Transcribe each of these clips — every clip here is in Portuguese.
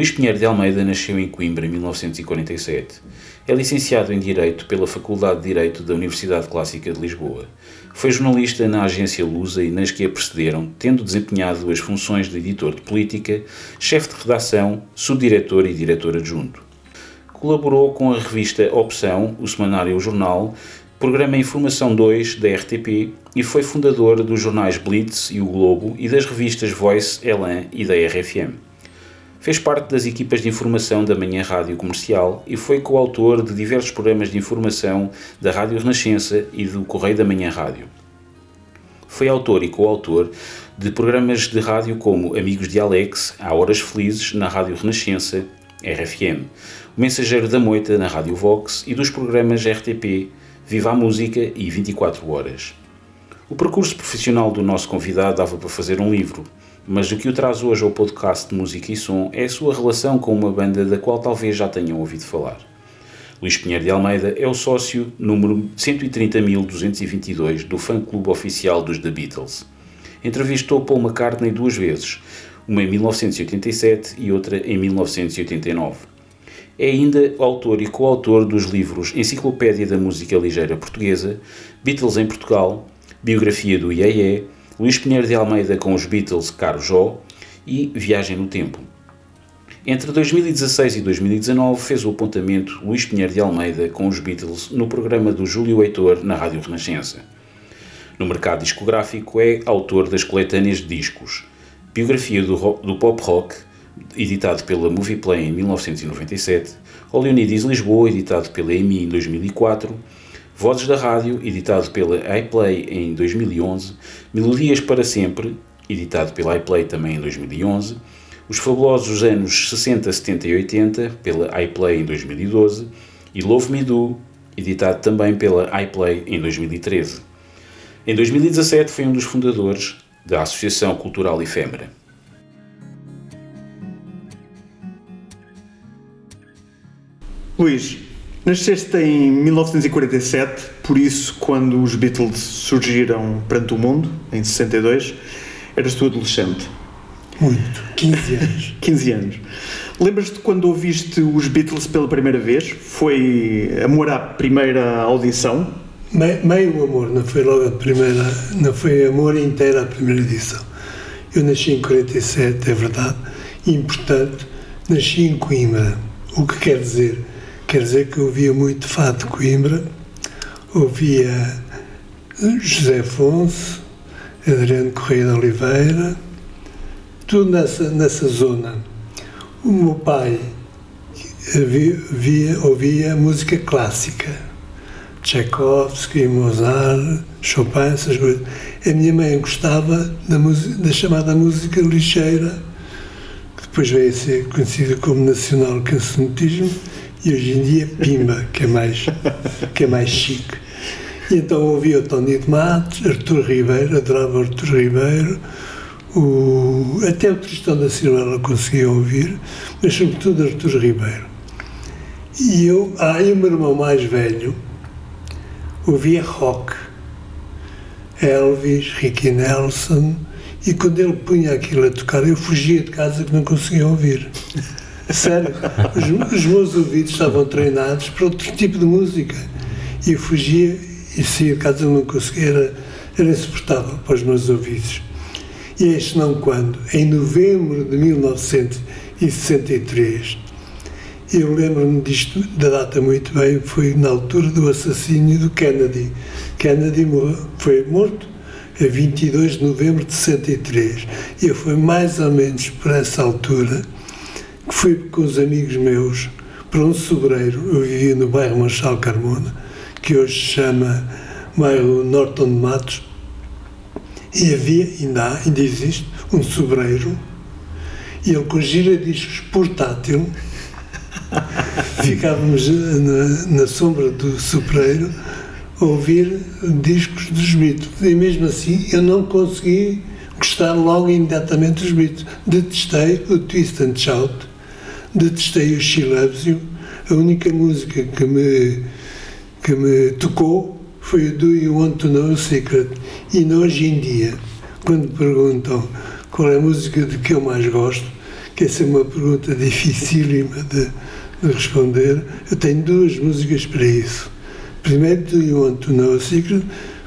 Luís Pinheiro de Almeida nasceu em Coimbra em 1947. É licenciado em Direito pela Faculdade de Direito da Universidade Clássica de Lisboa. Foi jornalista na agência Lusa e nas que a precederam, tendo desempenhado as funções de editor de política, chefe de redação, subdiretor e diretor adjunto. Colaborou com a revista Opção, o semanário O Jornal, programa Informação 2 da RTP e foi fundador dos jornais Blitz e O Globo e das revistas Voice, Elan e da RFM. Fez parte das equipas de informação da Manhã Rádio Comercial e foi coautor de diversos programas de informação da Rádio Renascença e do Correio da Manhã Rádio. Foi autor e coautor de programas de rádio como Amigos de Alex, Há Horas Felizes, na Rádio Renascença, RFM, O Mensageiro da Moita, na Rádio Vox e dos programas RTP, Viva a Música e 24 Horas. O percurso profissional do nosso convidado dava para fazer um livro, mas o que o traz hoje ao podcast de música e som é a sua relação com uma banda da qual talvez já tenham ouvido falar. Luís Pinheiro de Almeida é o sócio número 130.222 do fã-clube oficial dos The Beatles. Entrevistou Paul McCartney duas vezes, uma em 1987 e outra em 1989. É ainda autor e coautor dos livros Enciclopédia da Música Ligeira Portuguesa, Beatles em Portugal, Biografia do IEE Luís Pinheiro de Almeida com os Beatles Caro Jó e Viagem no Tempo. Entre 2016 e 2019 fez o apontamento Luís Pinheiro de Almeida com os Beatles no programa do Júlio Heitor na Rádio Renascença. No mercado discográfico é autor das coletâneas de discos Biografia do, do Pop Rock, editado pela Movieplay em 1997, O Leonidas Lisboa, editado pela EMI em 2004, Vozes da Rádio, editado pela iPlay em 2011, Melodias para Sempre, editado pela iPlay também em 2011, Os Fabulosos Anos 60, 70 e 80, pela iPlay em 2012, e Love Me Do, editado também pela iPlay em 2013. Em 2017 foi um dos fundadores da Associação Cultural Efêmera. Luís, Nasceste em 1947, por isso, quando os Beatles surgiram perante o mundo, em 62, eras tu adolescente. Muito, 15 anos. 15 anos. Lembras-te quando ouviste os Beatles pela primeira vez? Foi amor à primeira audição? Me, meio amor, não foi logo a primeira, não foi amor inteira a primeira edição. Eu nasci em 47, é verdade, e, portanto, nasci em Coimbra, o que quer dizer Quer dizer que ouvia muito fado de Coimbra, ouvia José Afonso, Adriano Correia de Oliveira, tudo nessa, nessa zona. O meu pai via, ouvia música clássica, Tchaikovsky, Mozart, Chopin, essas coisas. A minha mãe gostava da, da chamada música ligeira, que depois veio a ser conhecida como nacional cancionismo, e hoje em dia Pimba, que é mais, que é mais chique. E então ouvia o Tony de Matos, Artur Ribeiro, adorava Artur Ribeiro, o, até o Tristão da Ciruela conseguia ouvir, mas sobretudo Artur Ribeiro. E eu, ah, o meu irmão mais velho ouvia rock, Elvis, Ricky Nelson, e quando ele punha aquilo a tocar, eu fugia de casa que não conseguia ouvir. Sério, os, os, meus ouvidos estavam treinados para outro tipo de música. E eu fugia e se a casa não conseguia, era, era insuportável para os meus ouvidos. E este não quando, em novembro de 1963, eu lembro-me disto, da data muito bem, foi na altura do assassínio do Kennedy. Kennedy foi morto a 22 de novembro de 63. E fui mais ou menos por essa altura que fui com os amigos meus para um sobreiro, eu vivia no bairro Marchal Carmona, que hoje se chama bairro Norton de Matos, e havia, ainda há, ainda existe, um sobreiro, e ele com giradiscos portátil, ficávamos na, na sombra do sobreiro a ouvir discos dos Beatles, e mesmo assim eu não consegui gostar logo imediatamente dos Beatles. Detestei o Twist and Shout, detestei o She Loves You. A única música que me, que me tocou foi o Do You Want to Know a Secret. E hoje em dia, quando perguntam qual é a música de que eu mais gosto, que essa é uma pergunta dificílima de, de responder. Eu tenho duas músicas para isso. Primeiro, Do You Want to Know a Secret,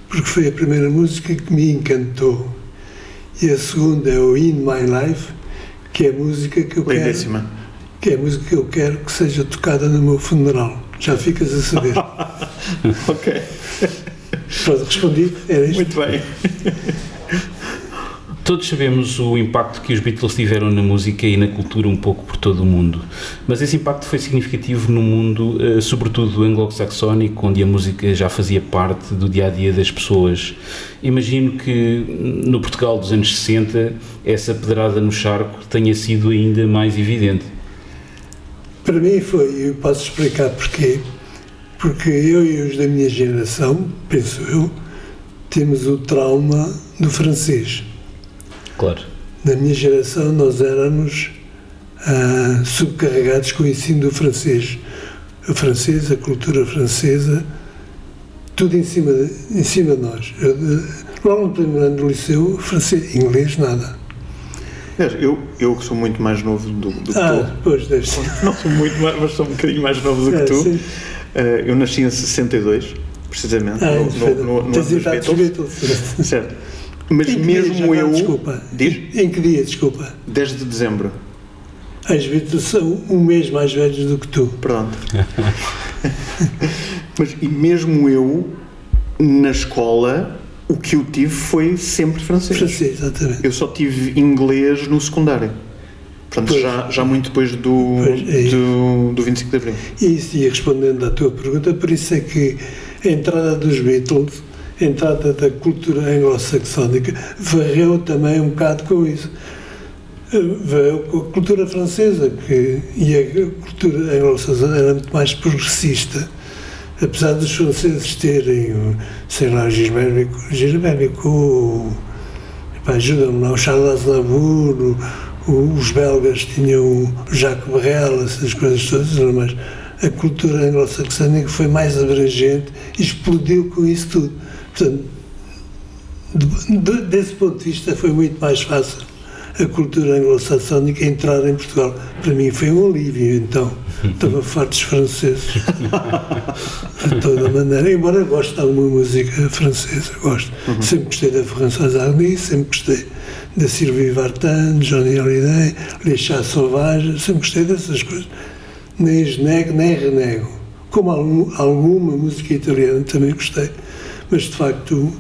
porque foi a primeira música que me encantou. E a segunda é o In My Life, que é a música que eu quero, Lindíssima. Que é a música que eu quero que seja tocada no meu funeral. Já ficas a saber. ok. Pronto, respondi. Era isto. Muito bem. Todos sabemos o impacto que os Beatles tiveram na música e na cultura um pouco por todo o mundo, mas esse impacto foi significativo no mundo, eh, sobretudo anglo-saxónico, onde a música já fazia parte do dia a dia das pessoas. Imagino que no Portugal dos anos 60 essa pedrada no charco tenha sido ainda mais evidente. Para mim foi, eu posso explicar porquê. Porque eu e os da minha geração, penso eu, temos o trauma do francês. Claro. Na minha geração nós éramos ah, subcarregados com o ensino do francês. O francês, a cultura francesa, tudo em cima de, em cima de nós. Eu, de- logo no primeiro ano do liceu, francês, inglês, nada. Eu, eu sou muito mais novo do, do que Ah, pois deve ser. tu. Não sou muito mais, mas sou um bocadinho mais novo do que É, tu. sim. Eh, eu nasci em 62, precisamente, Ah, no, no, no, no tens dos idade dos Beatles. Certo. Mas mesmo eu. Desculpa. Diz? Em que dia, desculpa? 10 de dezembro. As Beatles são um mês mais velhos do que tu. Pronto. Mas e mesmo eu, na escola, o que eu tive foi sempre francês. Francês, exatamente. Eu só tive inglês no secundário. Portanto, Pois. já, já muito depois do, é do, do 25 de Abril. E isso, e respondendo à tua pergunta, por isso é que a entrada dos Beatles, a entrada da cultura anglo-saxónica, varreu também um bocado com isso. Eh, Varreu com a cultura francesa, que, e a cultura anglo-saxónica era muito mais progressista. Apesar dos franceses terem, sei lá, Gilbert Bécaud, Gilbert Bécaud, o- epá, ajuda-me lá, o Charles o- os belgas tinham o Jacques Brel, essas coisas todas, mas a cultura anglo-saxónica foi mais abrangente e explodiu com isso tudo. Portanto, de- de- desse ponto de vista foi muito mais fácil a cultura anglo-saxónica entrar em Portugal. Para mim foi um alívio, então. Estava farto dos franceses. De toda maneira, embora goste de alguma música francesa, gosto. Sempre gostei da Françoise Hardy, sempre gostei da Sylvie Vartan, Johnny Hallyday, Les Chats Sauvages, sempre gostei dessas coisas. Nem as nego, nem renego. Como algum- alguma música italiana também gostei. Mas, de facto,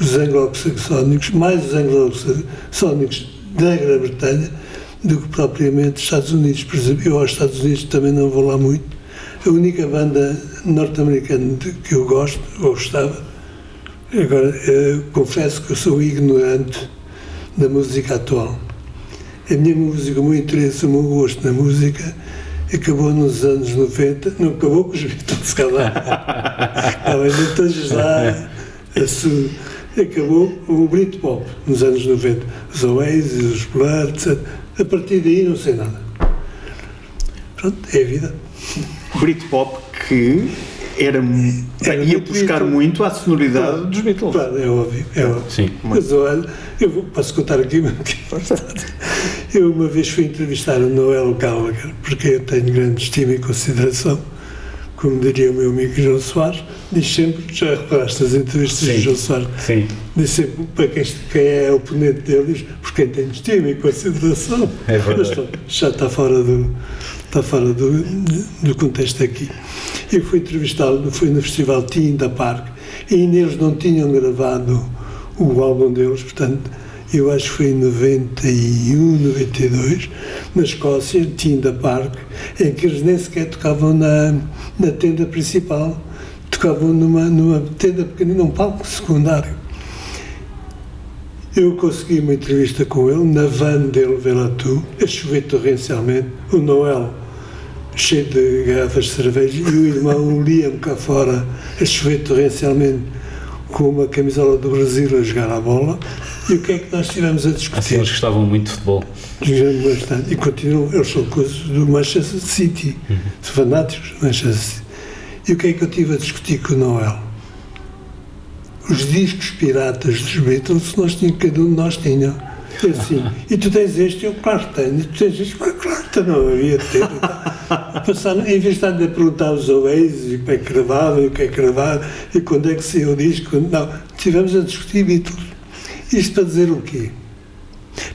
os anglo-saxónicos, mais os anglo-saxónicos da Grã-Bretanha do que propriamente os Estados Unidos. Por exemplo, eu aos Estados Unidos também não vou lá muito. A única banda norte-americana que eu gosto, ou gostava, agora eh, confesso que eu sou ignorante da música atual. A minha música, o meu interesse, o meu gosto na música acabou nos anos 90, não acabou com os Beatles, se calhar. Estava ainda todos lá. a su- acabou o Britpop nos anos 90. Os Oasis, os Blur, etc. A partir daí não sei nada. Pronto, é a vida. Britpop que era, Era ia muito buscar Beatles. muito à sonoridade Claro. dos Beatles. Claro, é óbvio. É óbvio. Sim. Mas olha, eu vou, posso contar aqui uma Eu uma vez fui entrevistar o Noel Gallagher, porque eu tenho grande estima e consideração, como diria o meu amigo João Soares, diz sempre, já reparaste nas entrevistas de João Soares, Sim. diz sempre para quem, quem é oponente dele, diz, por quem tem estima e consideração. É verdade. Mas já está fora do, está fora do, do contexto aqui. Eu fui entrevistá-lo, fui no festival the Park, e ainda eles não tinham gravado o álbum deles, portanto, eu acho que foi em 91, 92, na Escócia, the Park, em que eles nem sequer tocavam na, na tenda principal, tocavam numa, numa tenda pequenina, num palco secundário. Eu consegui uma entrevista com ele, na van dele, vê lá tu, a chover torrencialmente, o Noel cheio de garrafas de cerveja e o irmão Liam cá fora a chover torrencialmente com uma camisola do Brasil a jogar a bola. E o que é que nós estivemos a Assim, discutir? eles gostavam muito de futebol. Jogando bastante. E continuam, eles são coisas do Manchester City, são fanáticos do Manchester City. E o que é que eu estive a discutir com o Noel? Os discos piratas dos Beatles, nós tínhamos, cada um de nós tinha. E assim, e tu tens este? Eu, claro que tenho. E tu tens este? Claro, claro que não havia de ter. Passar, em vez de estar a perguntar aos Oasis e como é que gravava, e o que é que gravava, e quando é que saiu o disco, não. Estivemos a discutir Beatles. Isto para dizer o quê?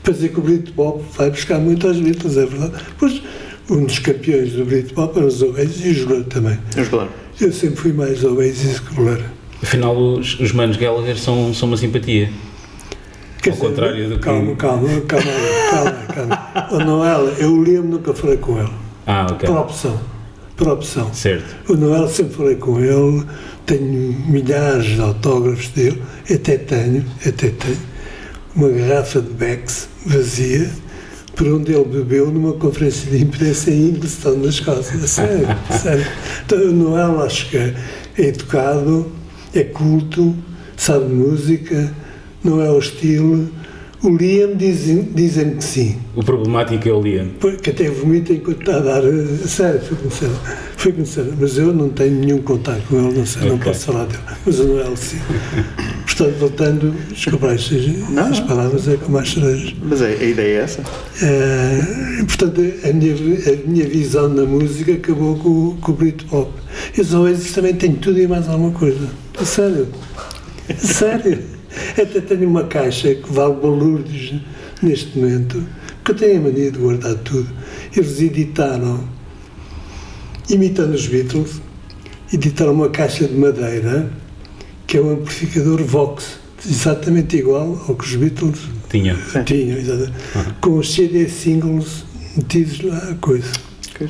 Para dizer que o Britpop vai buscar muito aos Beatles, é verdade. Pois, um dos campeões do Britpop eram os Oasis e o Joelho também. Falar. Eu sempre fui mais Oasis que Blur. Afinal, os, os manos Gallagher são, são uma simpatia. Quer Ao contrário do que- calma, calma, calma, calma, calma. O Noel, eu Liam nunca falei com ele. Ah, ok. Por opção. Por opção. Certo. O Noel sempre falei com ele, tenho milhares de autógrafos dele, até tenho, até tenho, uma garrafa de Becks vazia, por onde ele bebeu numa conferência de imprensa em Inglestown, na Escócia. A Sério, a sério. Então, o Noel acho que é educado, é culto, sabe música, não é hostil. O Liam dizem, dizem que sim. O problemático é o Liam. Que até vomita enquanto está a dar. A sério, foi conhecer. Foi conhecer. Mas eu não tenho nenhum contato com ele, não sei, não Ok. posso falar dele. Mas o Noel sim. Portanto, voltando, desculpa, as, Não, as não. palavras é com mais cerejas. Mas a, a ideia é essa. Eh, portanto, a minha, a minha visão na música acabou com, o- com o Britpop. Eu só também tenho tudo e mais alguma coisa. A sério. A sério. Até tenho uma caixa que vale balúrdios neste momento, porque eu tenho a mania de guardar tudo. Eles editaram, imitando os Beatles, editaram uma caixa de madeira que é um amplificador Vox, exatamente igual ao que os Beatles Tinha. tinham, exatamente. com os CD singles metidos lá, a coisa. Que.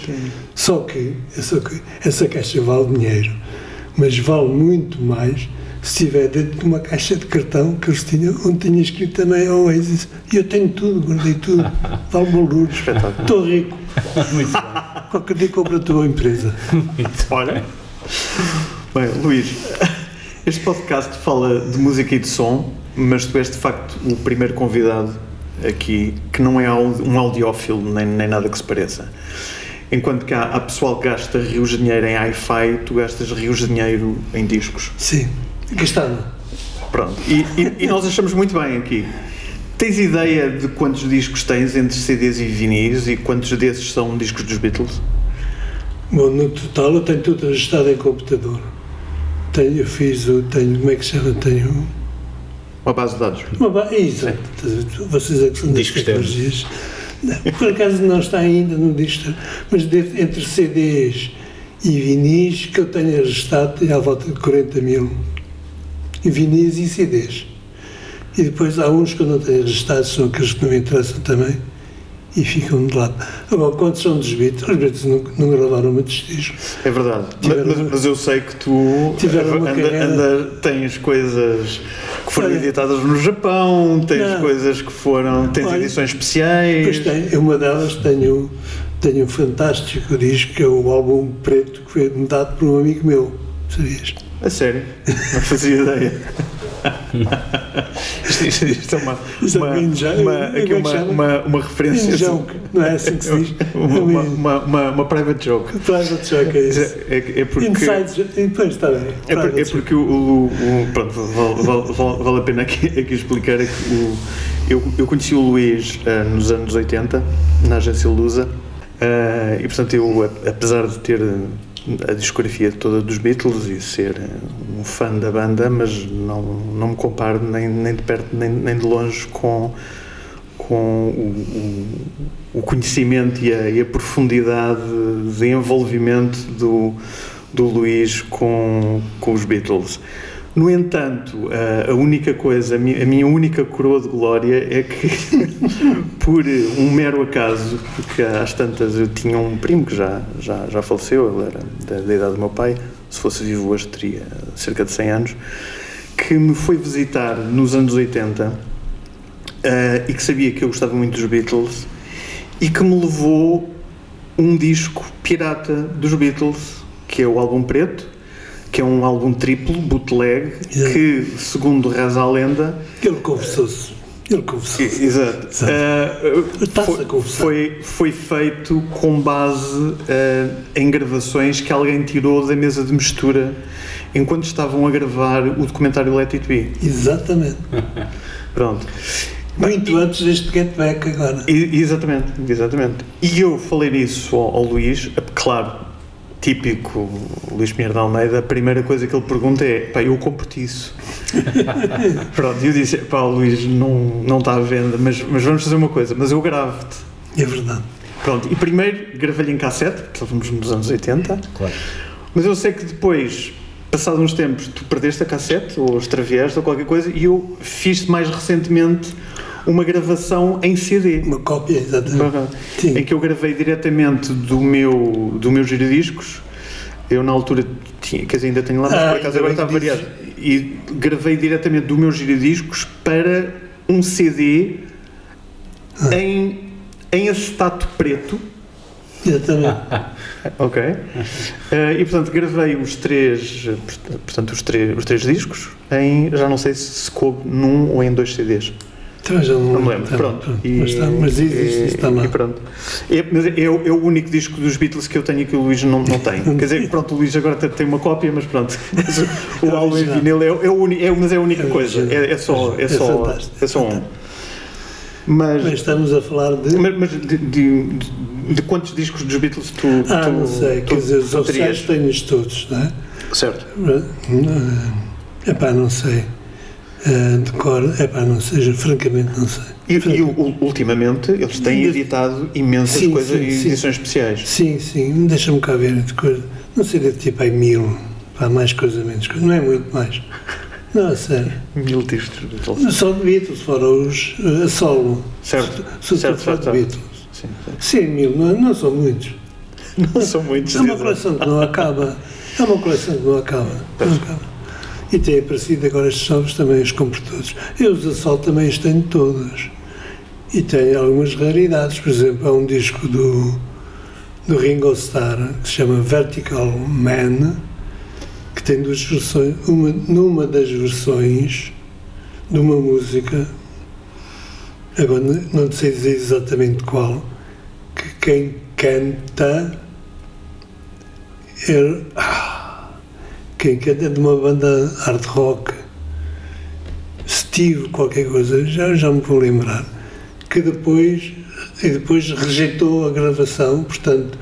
Só que essa, co- essa caixa vale dinheiro, mas vale muito mais se estiver dentro de uma caixa de cartão que eles tinham, onde tinha escrito também Oasis. E eu tenho tudo, guardei tudo. Vale bolúrios. Espetáculo. Estou rico. Muito bem. Qualquer dia compra a tua empresa. Olha. Bem, Luís, este podcast fala de música e de som, mas tu és de facto o primeiro convidado aqui que não é um audiófilo nem, nem nada que se pareça. Enquanto que há, há pessoal que gasta rios de dinheiro em hi-fi, tu gastas rios de dinheiro em discos. Sim. Não? Pronto. E, e- e nós achamos muito bem aqui. Tens ideia de quantos discos tens entre CDs e vinis e quantos desses são discos dos Beatles? Bom, no total eu tenho tudo registrado em computador. Tenho, eu fiz o, tenho, como é que se chama? Tenho Uma base de dados. Uma ba... é Exato. Vocês é que são das Disco externo. tecnologias. Por acaso não está ainda no disco, mas de- entre CDs e vinis que eu tenho registado tem à volta de 40 mil. E vinis e CDs. E depois há uns que eu não tenho registado, são aqueles que não me interessam também e ficam de lado. Agora, quantos são dos Beatles? Os Beatles não, não gravaram muitos discos. É verdade. Tiveram mas, mas eu sei que tu Tiveram uma anda- carreira- anda- tens coisas que foram Olha. editadas no Japão, tens Não. coisas que foram. tens Olha. edições especiais. Pois tem, uma delas tenho, tenho um fantástico disco, que é o álbum preto, que foi dado por um amigo meu, sabias? A sério? Não fazia ideia. isto, isto- isto é uma, Isto é uma, um uma, é uma, uma, referência. joke, não é assim que se diz? uma, uma, uma, private joke. Private joke, é isso. É, é porque. Inside depois está bem. É, é porque o, pronto, vale, vale- a pena aqui, explicar é que o, eu, eu conheci o Luís ah, nos anos 80, na agência Lusa, ah, e portanto eu, apesar de ter a discografia toda dos Beatles e ser ah, um fã da banda, mas não, não me comparo nem, nem de perto nem, nem de longe com, com o, o, o conhecimento e a, e a profundidade de envolvimento do, do Luís com, com os Beatles. No entanto, a, a única coisa, a minha, única coroa de glória é que, por um mero acaso, porque às tantas eu tinha um primo que já, já, já faleceu, ele era da, da idade do meu pai, se fosse vivo hoje teria cerca de 100 anos, que me foi visitar nos anos 80 eh, e que sabia que eu gostava muito dos Beatles e que me levou um disco pirata dos Beatles, que é o álbum preto, que é um álbum triplo, bootleg, Yeah. que, segundo reza a lenda, Ele confessou-se. Ele confessou-se. Exato. Exato. Está-se foi, foi, foi feito com base eh, em gravações que alguém tirou da mesa de mistura enquanto estavam a gravar o documentário Let It Be. Exatamente. Pronto. Muito antes deste Get Back agora. E- exatamente, exatamente. E eu falei nisso ao, ao Luís, é, claro, típico Luís Pinheiro de Almeida, a primeira coisa que ele pergunta é, pá, eu compro-te isso. Pronto, e eu disse, pá, Luís, não, não está à venda, mas, mas vamos fazer uma coisa, mas eu gravo-te. É verdade. Pronto, e primeiro gravei-lhe em cassete, porque estávamos nos anos 80, Claro. mas eu sei que depois, passados uns tempos, tu perdeste a cassete, ou extraviaste, ou qualquer coisa, e eu fiz mais recentemente uma gravação em CD. Uma cópia, exatamente. Sim. em que eu gravei diretamente do meu, do meu giradiscos. Eu na altura tinha, quer dizer, ainda tenho lá, mas Ah, por acaso agora está variado. E gravei diretamente do meu giradiscos para um CD Ah. em, em acetato preto. Exatamente. Ok. Eh, e portanto gravei os três, portanto, os três, os três discos em, já não sei se se coube num ou em dois CDs. Também já não, Não me lembro, Tá, pronto. mas, está, mas existe, e- está lá. E pronto. É, mas é, é o é o único disco dos Beatles que eu tenho e que o Luís não, não tem. Quer dizer, pronto, o Luís agora tem- uma cópia, mas pronto. Mas o- o álbum em vinil é, é, uni- é, mas é a única É coisa. É, só, é, só, é só um. Mas, Mas estamos a falar de. mas, mas de, de, de- quantos discos dos Beatles tu, ah, tu, não sei, tu, quer dizer, os tu oficiais tenho-os todos, não é? Certo. É pá, não sei. Eh, de cor, é pá, não sei, francamente não sei. E, e ultimamente eles têm editado imensas Sim, coisas sim, e sim. edições especiais. Sim, sim, deixa-me cá ver de coisa. Não sei de tipo aí mil, pá, mais coisa, menos coisa, não é muito mais. Não, sério. Mil discos de Beatles. Só de Beatles, fora os eh, a solo. Certo. Só Certo, de certo, certo. Beatles. Sim, sim. Mil, não, não são muitos. Não são muitos. É uma coleção que não acaba. É uma coleção que não acaba. Não acaba. E tem aparecido agora estes novos também, os compro todos. Eu os assalto também os tenho todos. E tenho algumas raridades. Por exemplo, há um disco do, do Ringo Starr que se chama Vertical Man, que tem duas versões. Uma, numa das versões de uma música, agora não sei dizer exatamente qual, que quem canta é, ah, quem canta é de uma banda hard rock Steve qualquer coisa, já, já me vou lembrar que depois e depois rejeitou a gravação, portanto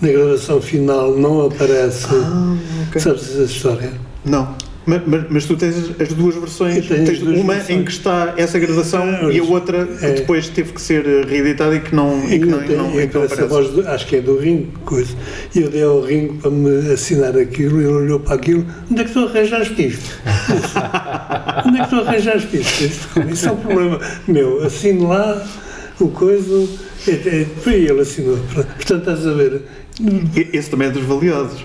na gravação final não aparece Ah, ok. sabes essa história? Não. Mas, mas, mas tu tens as- as duas versões. Tens duas uma versões. em que está essa gravação Ah, e a outra que é. depois teve que ser eh, reeditada e que não, e que não, tem- não, e que não aparece aparece. voz do- acho que é do Ringo, coisa. E eu dei ao Ringo para me assinar aquilo, ele olhou para aquilo, onde é que tu arranjaste isto? onde é que tu arranjaste isto? Isso é um problema meu, assino lá o coisa, é, é, foi ele assinou. Portanto, estás a ver, E- Esse também é dos valiosos.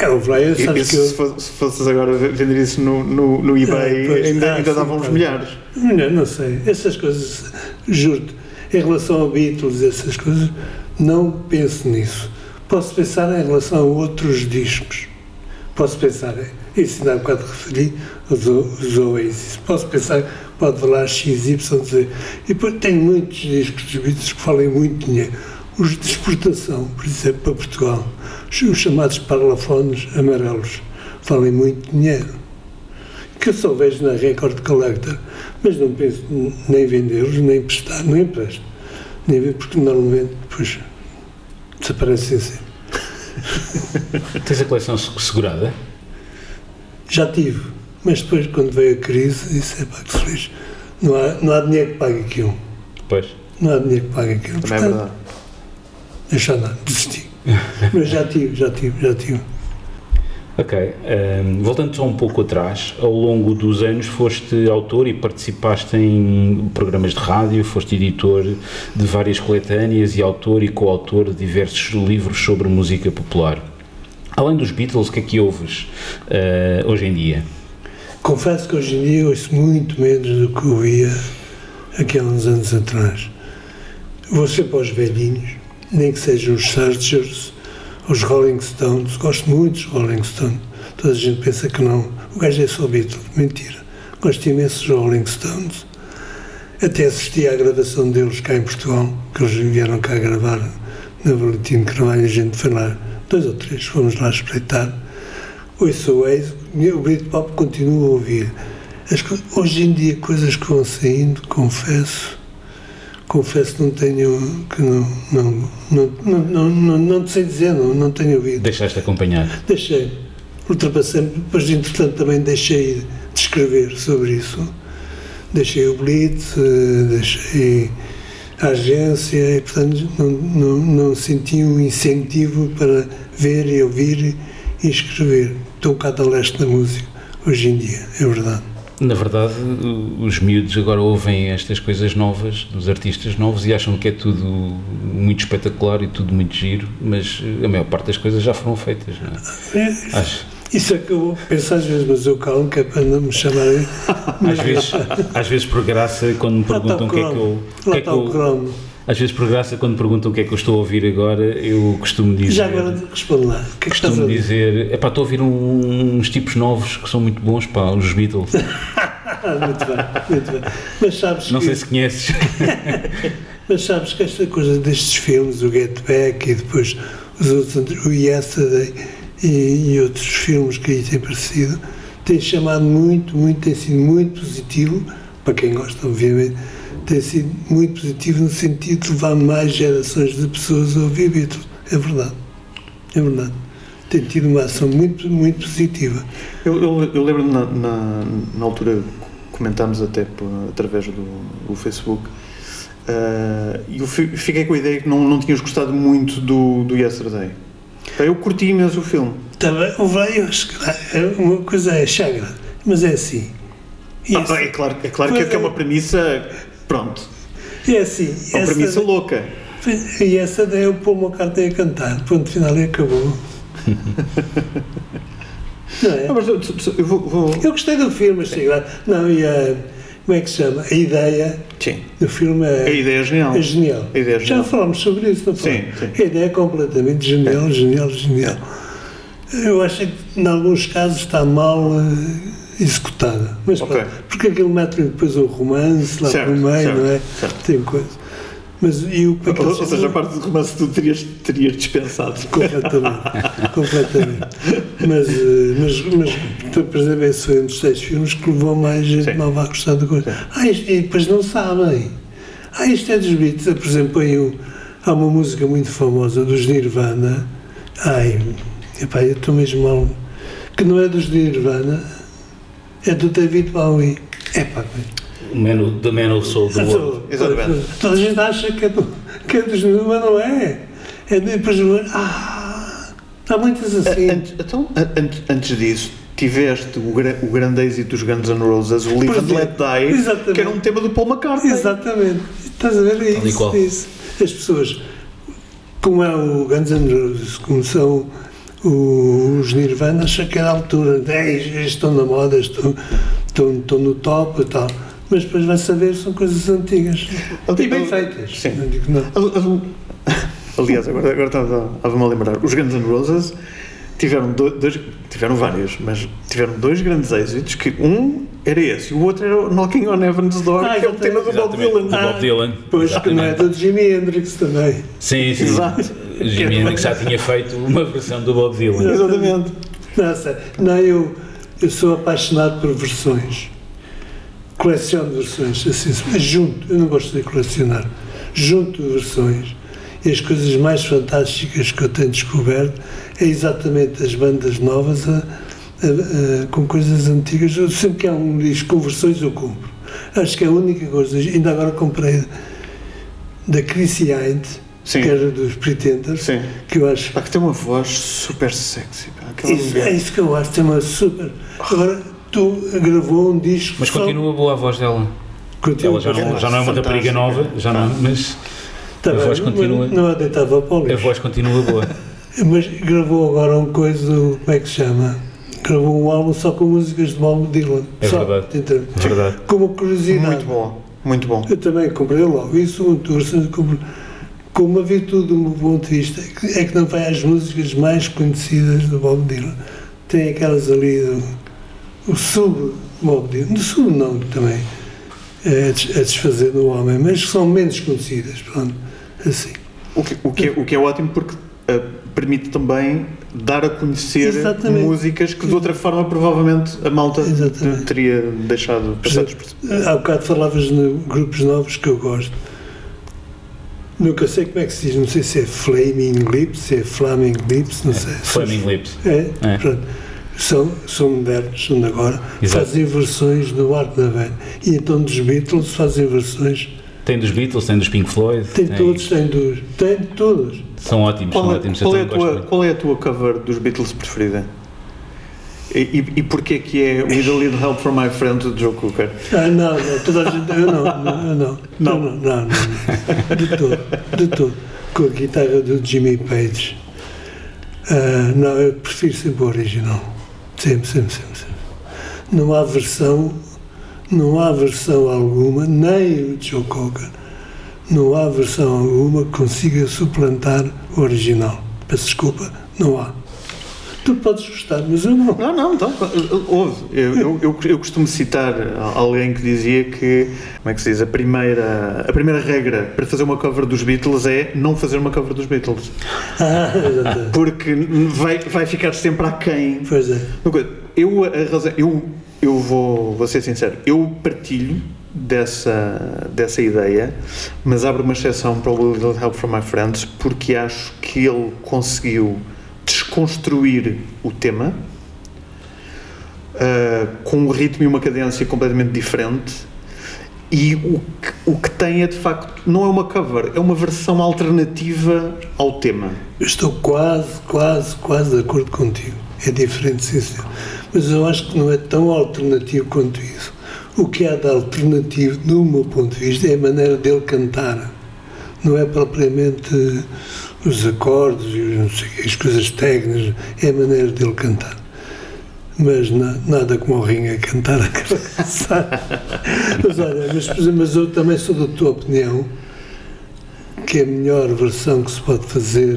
É o E- sabes que eu... se, fosse- se fosses agora vender isso no, no, no eBay, Ah, ainda, Ah, ainda davam uns milhares. Não, não sei. Essas coisas, juro-te, em relação a Beatles, essas coisas, não penso nisso. Posso pensar em relação a outros discos. Posso pensar, isso ainda há bocado referi, os, os Oasis. Posso pensar, pode falar X, Y, Z. E depois tem muitos discos dos Beatles que valem muito dinheiro. Os de exportação, por exemplo, para Portugal, os os chamados parlafones amarelos, valem muito dinheiro que eu só vejo na Record Collector, mas não penso nem vendê-los, nem emprestar, nem empresto. Nem ver, porque normalmente depois desaparecem sempre. Tens a coleção se- segurada? Já tive, mas depois quando veio a crise, disse, é pá, que feliz. Não há, não há dinheiro que pague aquilo. Pois. Não há dinheiro que pague aquilo. Também é Portanto, verdade. Deixa andar, desisti. mas já tive, já tive, já tive. Ok. ehm, voltando só um pouco atrás, ao longo dos anos foste autor e participaste em programas de rádio, foste editor de várias coletâneas e autor e coautor de diversos livros sobre música popular. Além dos Beatles, o que é que ouves eh, hoje em dia? Confesso que hoje em dia ouço muito menos do que ouvia aqui há uns anos atrás. Vou sempre aos velhinhos, nem que sejam os Searchers, os Rolling Stones. Gosto muito dos Rolling Stones. Toda a gente pensa que não. O gajo é só Beatles. Mentira. Gosto imenso dos Rolling Stones. Até assisti à gravação deles cá em Portugal, que eles vieram cá gravar na Valentino Carvalho. A gente foi lá, dois ou três, fomos lá espreitar. Ouço o Waze, o Britpop continuo a ouvir. As hoje em dia, coisas que vão saindo, confesso, confesso que não tenho, que não, não, não, não, não, não, não te sei dizer, não, não tenho ouvido. Deixaste acompanhar. Deixei, ultrapassei, depois entretanto também deixei de escrever sobre isso. Deixei o Blitz, eh, deixei a agência e portanto não, não, não senti um incentivo para ver e ouvir e escrever. Estou um bocado a leste da música hoje em dia, é verdade. Na verdade, os miúdos agora ouvem estas coisas novas, dos artistas novos, e acham que é tudo muito espetacular e tudo muito giro, mas a maior parte das coisas já foram feitas, não é? É, Acho, Isso é que eu penso às vezes, mas eu calmo que é para não me chamarem. às, vezes, às vezes, por graça, quando me perguntam o que é que eu. que Lá é que está o eu cromo. Às vezes, por graça, quando perguntam o que é que eu estou a ouvir agora, eu costumo dizer. Já agora responde lá. O que é que estás a Costumo dizer, epá, estou a ouvir um- uns tipos novos que são muito bons, pá, os Beatles. Muito bem, muito bem. Mas sabes Não que, sei se conheces. mas sabes que esta coisa destes filmes, o Get Back e depois os outros, o Yesterday e, e outros filmes que aí têm aparecido, tem chamado muito, muito, tem sido muito positivo, para quem gosta, obviamente, tem sido muito positivo no sentido de levar mais gerações de pessoas a ouvir Beatles. É verdade. É verdade. Tem tido uma ação muito, muito positiva. Eu, eu, eu lembro-me na, na, na altura comentámos até por- através do, do Facebook e eu fi- fiquei com a ideia que não, não tínhamos gostado muito do, do Yesterday. Eu curti imenso o filme. Também, que lá, é uma coisa é chagra, mas é assim. Ah, é claro, é claro que é, que é uma premissa. Pronto, E é assim. é uma essa- premissa louca. E essa daí eu pôr uma carta a cantar. Ponto final e acabou. Não é? Ah, mas eu, eu vou. vou- Eu gostei do filme, graça. Não, e a. Como é que se chama? A ideia Sim, do filme é, a ideia é genial. é genial. A ideia é Já genial. falámos sobre isso, não Sim, falamos? sim. A ideia é completamente genial, genial, genial. Eu acho que, em alguns casos, está mal eh, executada. Mas Ok. pronto, porque aquilo mete depois o romance lá Certo, no meio, certo, não é? certo. Tem coisa. Mas e o Ou, ou seja, a parte do romance tu terias, terias dispensado. Completamente, completamente. Mas, eh, mas, mas tu, por exemplo, esse foi um dos seis filmes que levou mais gente Sim. nova a gostar da coisa. Ah, isto, e depois não sabem. Ah, isto é dos Beatles. Por exemplo, aí há uma música muito famosa dos Nirvana. Ai, epá, eu estou mesmo mal. Que não é dos Nirvana, é do David Bowie. Epá, O Man, o- The Man of Soul, The World. Exatamente. Toda a gente acha que é, do, que é dos mas não é. É depois. Ah, há muitas assim. Antes, então, an- antes, antes disso, tiveste o, gra- o grande êxito dos Guns N' Roses, o Live and Let Die, exatamente. que era um tema do Paul McCartney. Exatamente. Estás a ver é isso, é isso. As pessoas, como é o Guns N' Roses, como são os Nirvana, acham que é da altura, "Ei, eles estão na moda, estão, estão, estão no top e tal. Mas depois vai saber, são coisas antigas. E bem feitas. Sim. Não digo não. Al- al- Aliás, agora, agora estava- estava-me a lembrar, os Guns N' Roses tiveram do- dois, tiveram vários, mas tiveram dois grandes êxitos, que um era esse, e o outro era o Knocking on Heaven's Door, Ah, que é o tema do Bob Exatamente, Dylan. do Bob Dylan. Pois que não é Exatamente. do Jimi Hendrix também. Sim, sim. Exato. Jimi Hendrix já tinha feito uma versão do Bob Dylan. Exatamente. Nossa, não, eu, eu sou apaixonado por versões. Coleciono versões, assim, mas junto, eu não gosto de colecionar, junto versões. E as coisas mais fantásticas que eu tenho descoberto é exatamente as bandas novas a- a- a- com coisas antigas. Eu, sempre que há um disco com versões, eu compro. Acho que é a única coisa, ainda agora comprei da Chrissy Hind, Sim. que era dos Pretenders, Sim. que eu acho Pá, que tem uma voz super sexy. Pá. Isso, é isso que eu acho, tem uma super. Agora, tu gravou um disco. Mas só- continua boa a voz dela. continua Ela já não, já não é uma rapariga nova, já não, mas Tá a bem, voz continua. Não a deitava a lixo. voz continua boa. Mas gravou agora um coisa, como é que se chama? Gravou um álbum só com músicas de Bob Dylan. É só, verdade. entende? Verdade. Com uma curiosidade. Muito bom, muito bom. Eu também comprei logo isso, um tour, com, com uma virtude do meu ponto de vista, é que- é que não vai às músicas mais conhecidas do Bob Dylan. Tem aquelas ali, do, o sub Bob Dylan, do sub não também, é a des- a desfazer do homem, mas que são menos conhecidas, pronto, assim. O que, o, que é, o que é ótimo porque, ah, permite também dar a conhecer Exatamente. músicas que de outra forma provavelmente a malta Exatamente. teria deixado passar despercebido. há bocado falavas de grupos novos que eu gosto. Nunca sei como é que se diz, não sei se é Flaming Lips, se é Flaming Lips, não sei. Flaming Lips. É? É. Pronto. São, são modernos, são de agora. Exato. Fazem versões do Art da Velha. E então dos Beatles fazem versões. Tem dos Beatles, tem dos Pink Floyd. Tem todos, tem dos. Tem de todos. São ótimos, são Qual é, ótimos. eu qual, é a tua, qual é a tua cover dos Beatles preferida? E, e, porquê que é With a Little Help from My Friend do Joe Cooker? Ah, não, não, toda a gente. Eu não, não, eu não. Não. não, não, não, não. De todo, de todo. Com a guitarra do Jimmy Page. Ah, não, eu prefiro sempre o original. Sempre, sempre, sempre, sempre. Não há versão, não há versão alguma, nem o Joe Cocker, não há versão alguma que consiga suplantar o original. Peço desculpa, não há. Tu podes gostar, mas eu não. Não, não, então, houve. Eu, eu, eu, eu costumo citar alguém que dizia que, como é que se diz, a primeira, a primeira regra para fazer uma cover dos Beatles é não fazer uma cover dos Beatles. Ah, exatamente. Porque vai, vai ficar sempre aquém. Pois é. Eu, a razão, eu, eu vou, vou ser sincero, eu partilho dessa, dessa ideia, mas abro uma exceção para o Little Help from My Friends porque acho que ele conseguiu desconstruir o tema ah, com um ritmo e uma cadência completamente diferente e o que, o que tem é de facto, não é uma cover, é uma versão alternativa ao tema. Eu estou quase, quase, quase de acordo contigo. É diferente, sim, senhor. Mas eu acho que não é tão alternativo quanto isso. O que há de alternativo, do meu ponto de vista, é a maneira dele cantar. Não é propriamente os acordes e as coisas técnicas, é a maneira dele cantar. Mas na- nada como o Ringa cantar aquela canção. mas olha, mas, mas eu também sou da tua opinião que a melhor versão que se pode fazer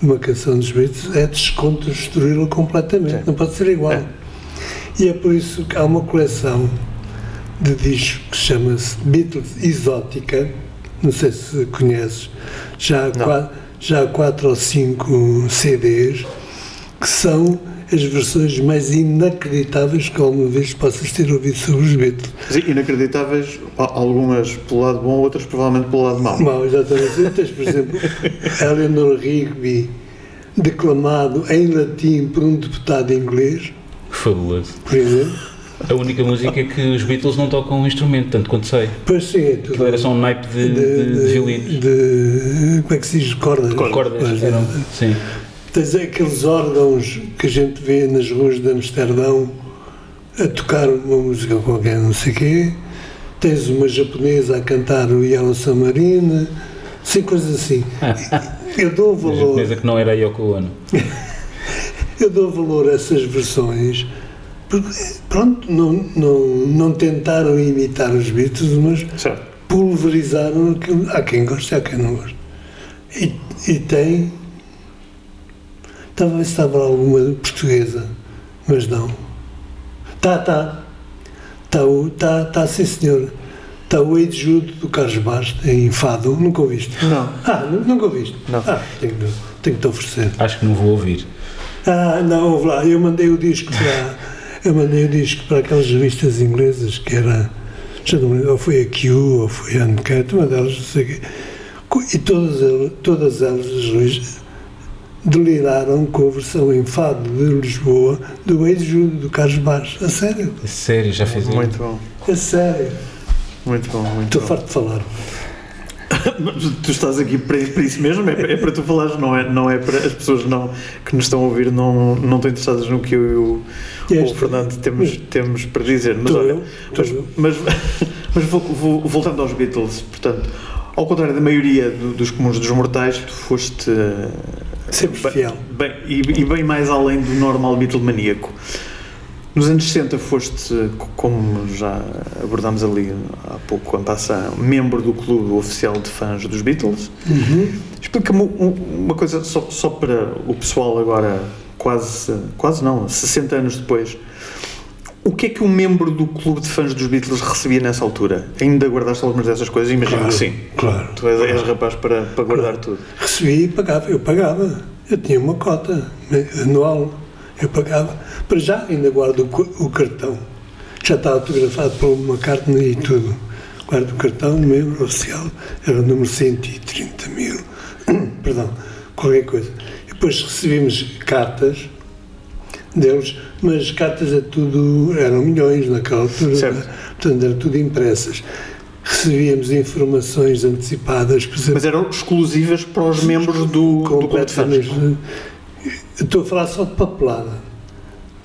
de uma canção dos Beatles é desconstruí-la completamente, Sim. não pode ser igual. É. E é por isso que há uma coleção de discos que chama-se Beatles Exótica, não sei se conheces, já há, Não. qua- já há quatro ou cinco CDs que são as versões mais inacreditáveis que alguma vez possas ter ouvido sobre os Beatles. Sim, inacreditáveis, algumas pelo lado bom, outras provavelmente pelo lado mau. Mal, exatamente. Tens, por exemplo, Eleanor Rigby declamado em latim por um deputado inglês, Fabuloso. por exemplo. A única música é que os Beatles não tocam um instrumento, tanto quanto sei. Pois sim, é tudo. Era só um naipe de, de, de, de violinos. de- como é que se diz? Cordas. Cordas. Pois, Eram, sim. Tens aqueles órgãos que a gente vê nas ruas de Amsterdão a tocar uma música qualquer, não sei o quê. Tens uma japonesa a cantar o Yellow Submarine, sim, coisas assim. Eu dou A valor. japonesa que não era a Yoko Ono. Eu dou valor a essas versões porque, pronto, não, não, não tentaram imitar os Beatles, mas Certo. pulverizaram aquilo. Há quem goste, há quem não goste. E, e tem. Estava a ver se estava alguma portuguesa, mas não. Tá, tá. Está, o- tá, tá, sim senhor. Está o Ei de Judo do Carlos Bastos em Fado. Nunca ouviste? Não. Ah, nu- nunca ouviste? Não. Ah, tenho, tenho que te oferecer. Acho que não vou ouvir. Ah, não, ouve lá, eu mandei o disco para. Eu mandei o disco para aquelas revistas inglesas que era. Já não me lembro, ou foi a Q, ou foi a Uncut, uma delas, não sei o quê. E todas, elas- todas elas, as revistas, deliraram com a versão em fado de Lisboa do ex-judo do Carlos Baixo. A sério, A Sério, já fez Muito bom. a sério. Muito bom, muito Estou bom. farto de falar. Tu estás aqui para, para isso mesmo, é, é para tu falares, não é, não é para as pessoas não, que nos estão a ouvir não, não estão interessadas no que eu e o, o Fernando temos, temos para dizer. Mas, olha, eu, mas, mas, mas vou- vou- voltando aos Beatles, portanto, ao contrário da maioria do- dos comuns dos mortais, tu foste eh, Sempre bem- fiel. bem- e, e bem mais além do normal Beatlemaníaco. Nos anos 60 foste, como já abordámos ali há pouco, quando passa, membro do clube oficial de fãs dos Beatles. Uhum. Explica-me um- uma coisa, só, só para o pessoal agora, quase, quase não, 60 anos depois. O que é que um membro do clube de fãs dos Beatles recebia nessa altura? Ainda guardaste algumas dessas coisas? Imagino Claro, que sim. Claro. Tu és, rapaz para, para guardar tudo. Recebi e pagava, eu pagava. Eu tinha uma cota anual, eu pagava. Para já ainda guardo o, o cartão. Já está autografado por uma carta e tudo. Guardo o cartão, membro oficial, era o número 130 mil. Perdão, qualquer coisa. E depois recebemos cartas deles, mas cartas é tudo, eram milhões naquela altura, Certo. né? portanto eram tudo impressas. Recebíamos informações antecipadas, exemplo, Mas eram exclusivas para os membros do, do. Estou a falar só de papelada.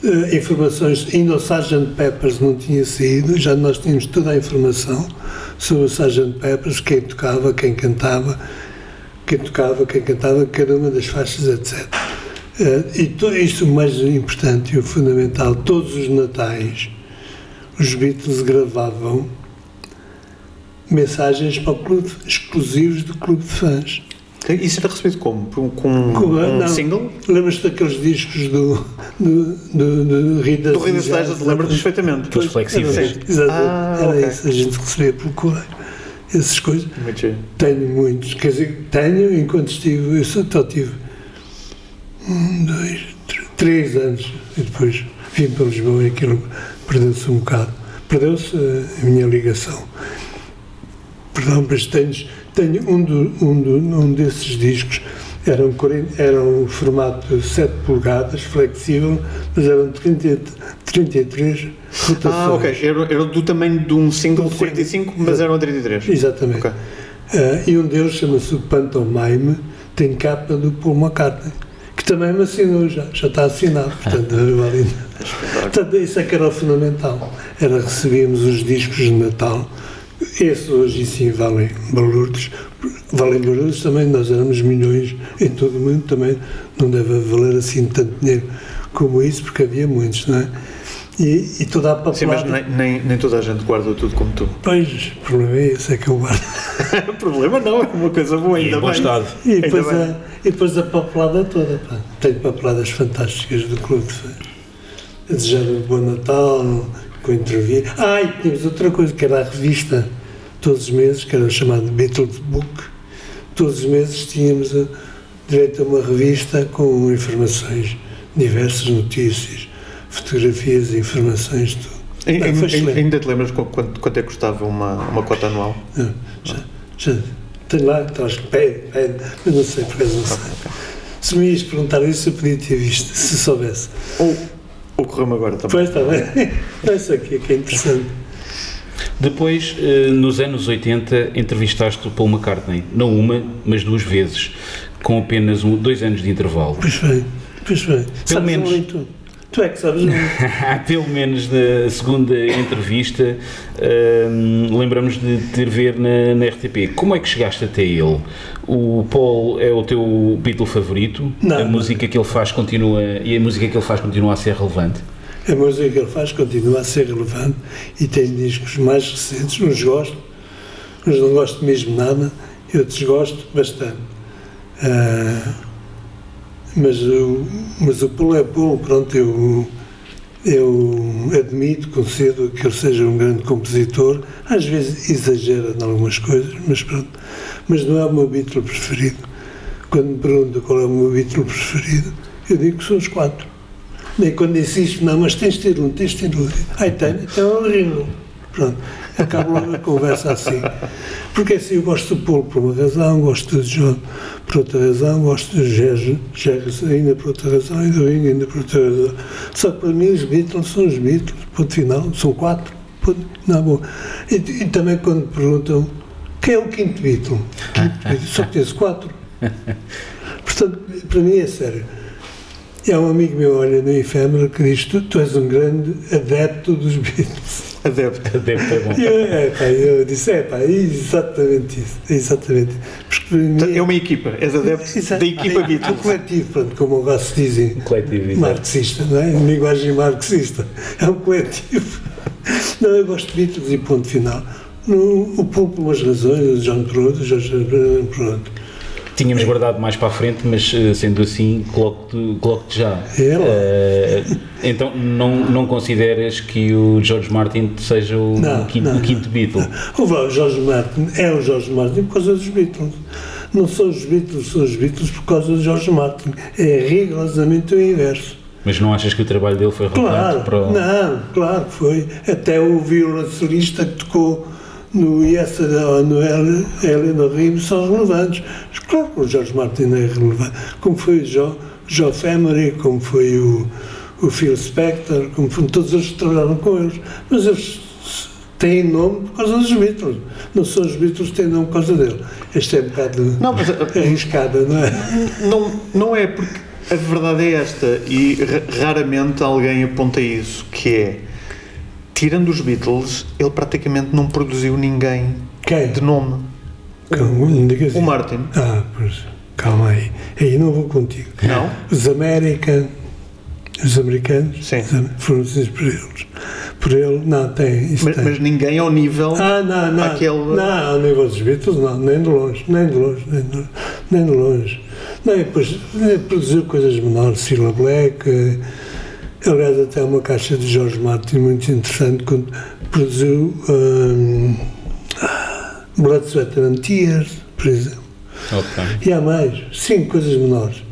Eh, informações, ainda o Sgt. Peppers não tinha saído, já nós tínhamos toda a informação sobre o Sgt. Peppers, quem tocava, quem cantava, quem tocava, quem cantava, cada uma das faixas, etc. Eh, e to- isto o mais importante e o fundamental, todos os natais, os Beatles gravavam mensagens para o clube, exclusivos do clube de fãs. Isso era recebido como? Com, com Com- um não. single? Lembras-te daqueles discos do, do, do, do Rita Do Rei das Tejas, lembro-me perfeitamente. Aqueles flexíveis. Era, exato, Ah, era ok. isso, a gente recebia pelo correio. Essas coisas. Muito. Tenho muitos, quer dizer, tenho enquanto estive, eu só, só tive um, dois, tr- três anos e depois vim para Lisboa e aquilo perdeu-se um bocado. Perdeu-se eh, a minha ligação. Perdão, mas tenho, tenho um, do, um, do, um desses discos, era um, 40 era um formato 7 polegadas, flexível, mas eram 30, 33 rotações. Ah, ok. Era, era do tamanho de um single de single. 45, mas eram 33. Exatamente. Ok. Ah, e um deles chama-se o Pantomime, tem capa do Paul McCartney, que também me assinou já, já está assinado, portanto, vale. portanto isso é que era o fundamental, era recebíamos os discos de Natal, esses hoje sim valem balurdos, valem balurdos também, nós éramos milhões em todo o mundo, também não deve valer assim tanto dinheiro como isso, porque havia muitos, não é? E, e toda a papelada... Sim, mas nem, nem, nem toda a gente guarda tudo como tu. Pois, o problema é esse, é que eu guardo. problema não, é uma coisa boa, E ainda bom bem. estado. E Ainda depois, bem. a, e depois a papelada toda. Pá. Tenho papeladas fantásticas do Clube de desejar um bom Natal, com entrevia. Ah, e tínhamos outra coisa, que era a revista, todos os meses, que era o chamado Beatles Book. Todos os meses tínhamos a, direito a uma revista com informações, diversas notícias, fotografias, informações, tudo. Não, foi ai- excelente. Ainda te lembras qu- quanto, quanto é que custava uma, uma cota anual? Não, já, já, tenho lá, atrás que pede, pede, mas não sei, por acaso não sei. Se me ias perguntar isso, eu podia ter visto, se soubesse. Ou ocorreu-me agora também. Pois está bem, isso aqui que é interessante. Depois, eh, nos anos 80, entrevistaste o Paul McCartney, não uma, mas duas vezes, com apenas um- dois anos de intervalo. Pois bem, pois bem. Sabes menos. Tu é que sabes. Pelo menos na segunda entrevista, hum, lembramos de ter ver na, na RTP. Como é que chegaste até ele? O Paul é o teu Beatle favorito? Não. A música que ele faz continua e a música que ele faz continua a ser relevante? A música que ele faz continua a ser relevante e tem discos mais recentes, uns gosto, uns não gosto mesmo nada, e outros gosto bastante. Ah, mas, o, mas o Paulo é Paulo, pronto, eu, eu admito, concedo que ele seja um grande compositor, às vezes exagera em algumas coisas, mas pronto. Mas não é o meu Beatle preferido. Quando me perguntam qual é o meu Beatle preferido, eu digo que são os quatro. Nem quando insisto, não, mas tens de ter um, tens de ter um. Ai, tenho, então é o Ringo. Pronto, acabo logo a conversa assim. Porque assim, eu gosto do Paulo por uma razão, gosto do John por outra razão, gosto do Jerry ainda por outra razão, e do Ringo ainda por outra razão. Só que para mim os Beatles são os Beatles, ponto final, são quatro. Ponto, não, bom. E, e também quando perguntam quem é o quinto Beatle? Quinto Beatle, só conheço quatro. Portanto, para mim é sério. E há um amigo meu, olha, no efêmero, que diz: tu, tu és um grande adepto dos Beatles. Adepto. Deve ter bom. Eu, é, pá, eu disse: é, pá, é exatamente isso. É exatamente. Porque para mim. É uma equipa, és adepto Exato. da equipa É um Beatles. coletivo, pronto, como lá se dizem. Coletivo, exato. Marxista, não é? Em linguagem marxista. É um coletivo. Não, eu gosto de Beatles e ponto final. No, o Paul por umas razões, o John Jorge pronto. Tínhamos guardado mais para a frente, mas eh, sendo assim, coloco-te coloco já. Eh, então, não, não consideras que o George Martin seja o, Não, quinto, não, o quinto Beatle? O, o Jorge Martin é o Jorge Martin por causa dos Beatles. não são os Beatles, são os Beatles por causa de George Martin. É rigorosamente o inverso. Mas não achas que o trabalho dele foi Claro, para o... não, claro que foi. Até o violoncelista que tocou no Yesterday ou no El- Eleanor Rim são relevantes. Claro que o George Martin é relevante. Como foi o Joe, Joe Emery, como foi o, o Phil Spector, como foram todos eles que trabalharam com eles. Mas eles têm nome por causa dos Beatles. Não são os Beatles que têm nome por causa dele. Este é um bocado Não, mas uh, arriscado, não é? não, não é porque a verdade é esta e ra- raramente alguém aponta isso, que é tirando os Beatles, ele praticamente não produziu ninguém Quem? de nome. Calma, não digas O. Martin. Ah, pois, calma aí. Aí não vou contigo. Não? Os American, os americanos Sim. os am- foram decididos por eles. Por ele, não, tem. Mas, tem. mas ninguém ao nível ah, não, não. aquele. Não, ao nível dos Beatles, não, nem de longe, nem de longe, nem de longe. Nem de longe. Não, depois eh, produziu coisas menores, Cilla Black. Aliás, até uma caixa de George Martin muito interessante quando produziu um, Blood, Sweat and Tears, por exemplo. Ok. E há mais, sim, coisas menores.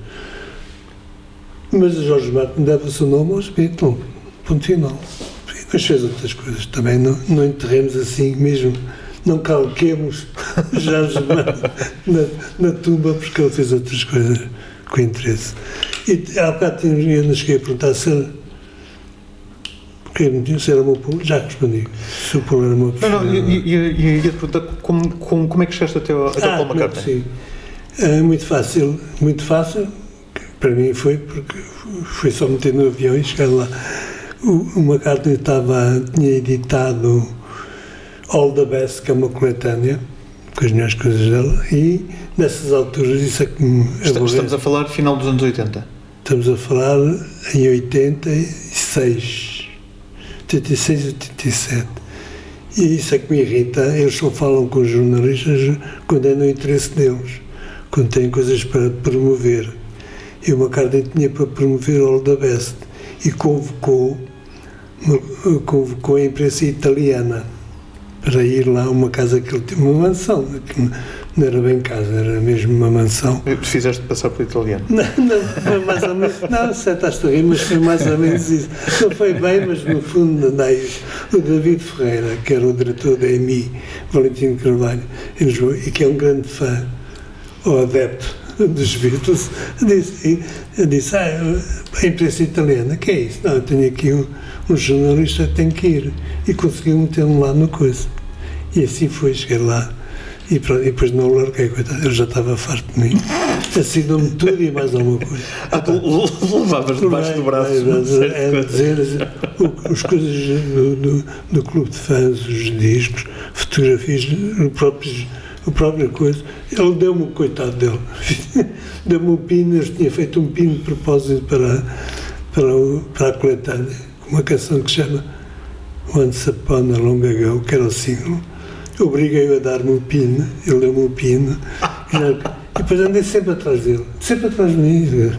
Mas o Jorge Martin deve o seu nome aos Beatles, ponto final. Mas fez outras coisas também, não, não enterremos assim mesmo, não calquemos Jorge Martin na, na tumba porque ele fez outras coisas com interesse. E há bocado eu não cheguei a perguntar se ele, que se era meu pulo, já respondi. Se o pulo era o meu Não, não, e- ia te perguntar como, como, como é que chegaste até ao, até Ah, Paul é McCartney? sim. É muito fácil, muito fácil. Para mim foi porque foi só meter no avião e chegar lá. O, o McCartney estava, tinha editado All the Best, que é uma coletânea, com as melhores coisas dela, e nessas alturas isso é que me Esta- aborrece. Estamos a falar final dos anos 80. Estamos a falar em 86, 86, 87. E isso é que me irrita. Eles só falam com os jornalistas quando é no interesse deles, quando têm coisas para promover. E o McCartney tinha para promover All the Best e convocou, convocou a imprensa italiana para ir lá a uma casa que ele tinha, uma mansão, que não era bem casa, era mesmo uma mansão. Fizeste passar por italiano. Não, não, foi mais ou menos. Não, sentaste a rir, mas foi mais ou menos isso. Não foi bem, mas no fundo, andai. O David Ferreira, que era o diretor da EMI, Valentino Carvalho, em Lisboa, e que é um grande fã, ou adepto dos Beatles, disse, e- disse ah, a imprensa italiana, que é isso? Não, eu tenho aqui um, um jornalista tem que ir. E conseguiu meter-me lá no coisa. E assim foi, cheguei lá. E, pronto, e depois não o larguei, coitado, ele já estava farto de mim. Assinou-me tudo e mais alguma coisa. Ah, tu levavas debaixo do braço. Certo? é dizer, as coisas do, do, do clube de fãs, os discos, fotografias, o próprio, o próprio coisa. Ele deu-me o coitado dele. deu-me um pino, eu tinha feito um pino de propósito para, para, o, para a coletânea, uma canção que se chama Once Upon a Long Ago, que era o single. Obriguei-o a dar-me o pino, ele deu-me o pino. E depois andei sempre atrás dele, sempre atrás de mim.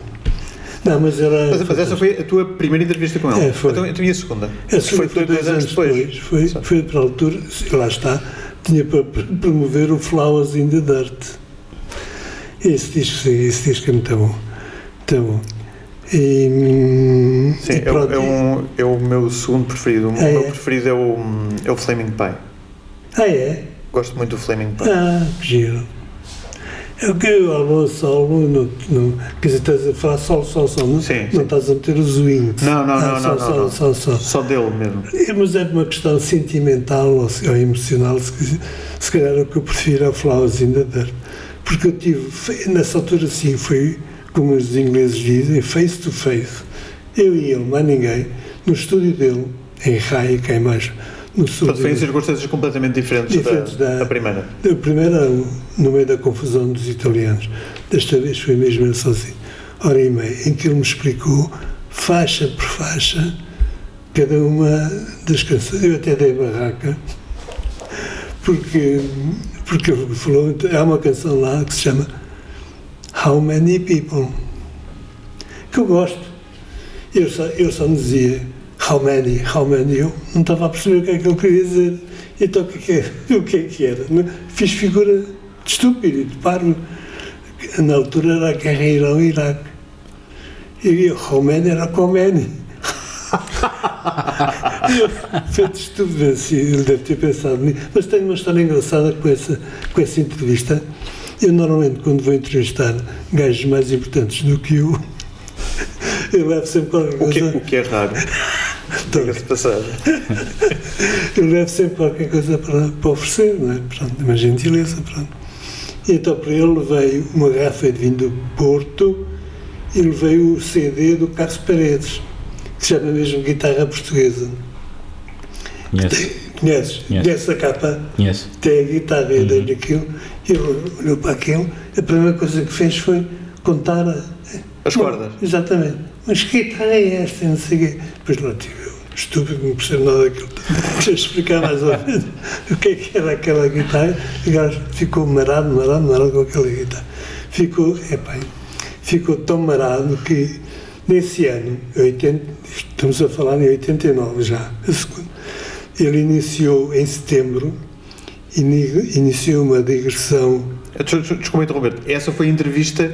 Não, mas era. Mas, mas essa foi a tua primeira entrevista com ele? É, foi. Então, então e a segunda? Esse foi, foi dois, anos depois. Foi, foi para a altura, lá está, tinha para pr- promover o Flowers in the Dirt. Esse disco, sim, esse disco é muito bom. Muito bom. E, hum, Sim, e é, o- é, um, é o meu segundo preferido. O Ah, meu é? preferido é o, é o Flaming Pie. Ah, é? Gosto muito do Flaming Pie. Ah, que giro. É o que o álbum solo, no, no, quer dizer, estás a falar solo, solo, solo, não, Sim, não estás a meter os wings. Não, não, Ah, não, só, não, só, não, não. Só, só, Só dele mesmo. É, Mas é uma questão sentimental ou, emocional, se, se calhar o que eu prefiro é o Flowers in the Dirt. Porque eu tive, nessa altura sim, foi, como os ingleses dizem, face to face. Eu e ele, mais ninguém, no estúdio dele, em Raia, cá em baixo, no Portanto, foi em circunstâncias completamente diferentes, Diferentes da, da- da primeira. A primeira, no meio da confusão dos italianos. Desta vez foi mesmo ele sozinho. Hora e meia, em que ele me explicou, faixa por faixa, cada uma das canções. Eu até dei barraca, porque, porque ele falou. Há uma canção lá que se chama How Many People, que eu gosto. Eu só, eu só me dizia How many, how many, eu não estava a perceber o que é que ele queria dizer. Então o que é que, o que, é que era? Não- Fiz figura de estúpido, de parvo. na altura era a guerra Irão-Iraque. E o Romênia era. E eu, feito estúpido assim, ele deve ter pensado nisso. Mas tenho uma história engraçada com essa, com essa entrevista. Eu normalmente quando vou entrevistar gajos mais importantes do que eu, eu levo sempre qualquer O que, coisa. o que é raro. Diga-se passagem. Eu levo sempre qualquer coisa para, para oferecer, não é? Pronto, uma gentileza, pronto. E então para ele levei uma garrafa de vinho do Porto e levei o CD do Carlos Paredes, que se chama mesmo Guitarra Portuguesa. Conheces? Conheço. Conheces a capa? conheço. Tem a guitarra e dei-lhe aquilo, e ele olhou para aquilo, a primeira coisa que fez foi contar As cordas. Exatamente. Mas que guitarra é esta? Não sei o quê. Depois lá tive eu, estúpido, não percebo nada daquilo. Deixa explicar mais ou menos o que é que era aquela guitarra. E gajo ficou marado, marado, marado com aquela guitarra. Ficou, epá, ficou tão marado que nesse ano, 80, estamos a falar em 89 já, a segunda, ele iniciou em setembro, ini- iniciou uma digressão des- Desculpa interromper. Essa foi a entrevista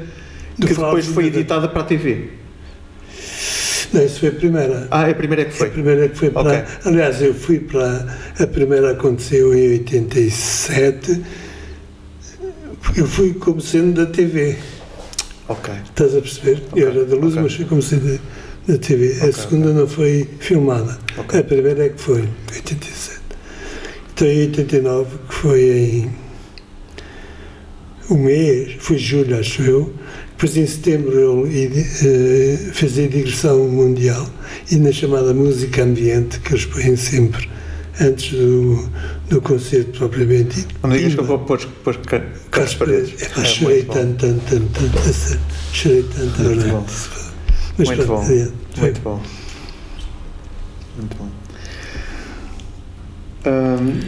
que depois foi editada para a TV. Não, isso foi a primeira. Ah, a primeira é que A foi. primeira que foi para. Ok. Aliás, eu fui para. A primeira aconteceu em 87. Eu fui como sendo da TV. Ok. Estás a perceber? Eu era da luz, ok. mas fui como sendo da, da TV. a Ok, segunda não foi filmada. A primeira é que foi, em 87. Então em 89, que foi em. Um mês, foi julho, acho eu. Depois em setembro ele eh, fez a digressão mundial e na chamada música ambiente, que eles põem sempre antes do, do concerto propriamente dito. Me digas que eu vou pôr, pôr ca- Carlos Paredes. Paredes. Epá, É, chorei muito tanto, tanto, tanto, tanto. Chorei tanto, Muito bom. Mas Muito pronto, bom. Muito bom. Muito bom.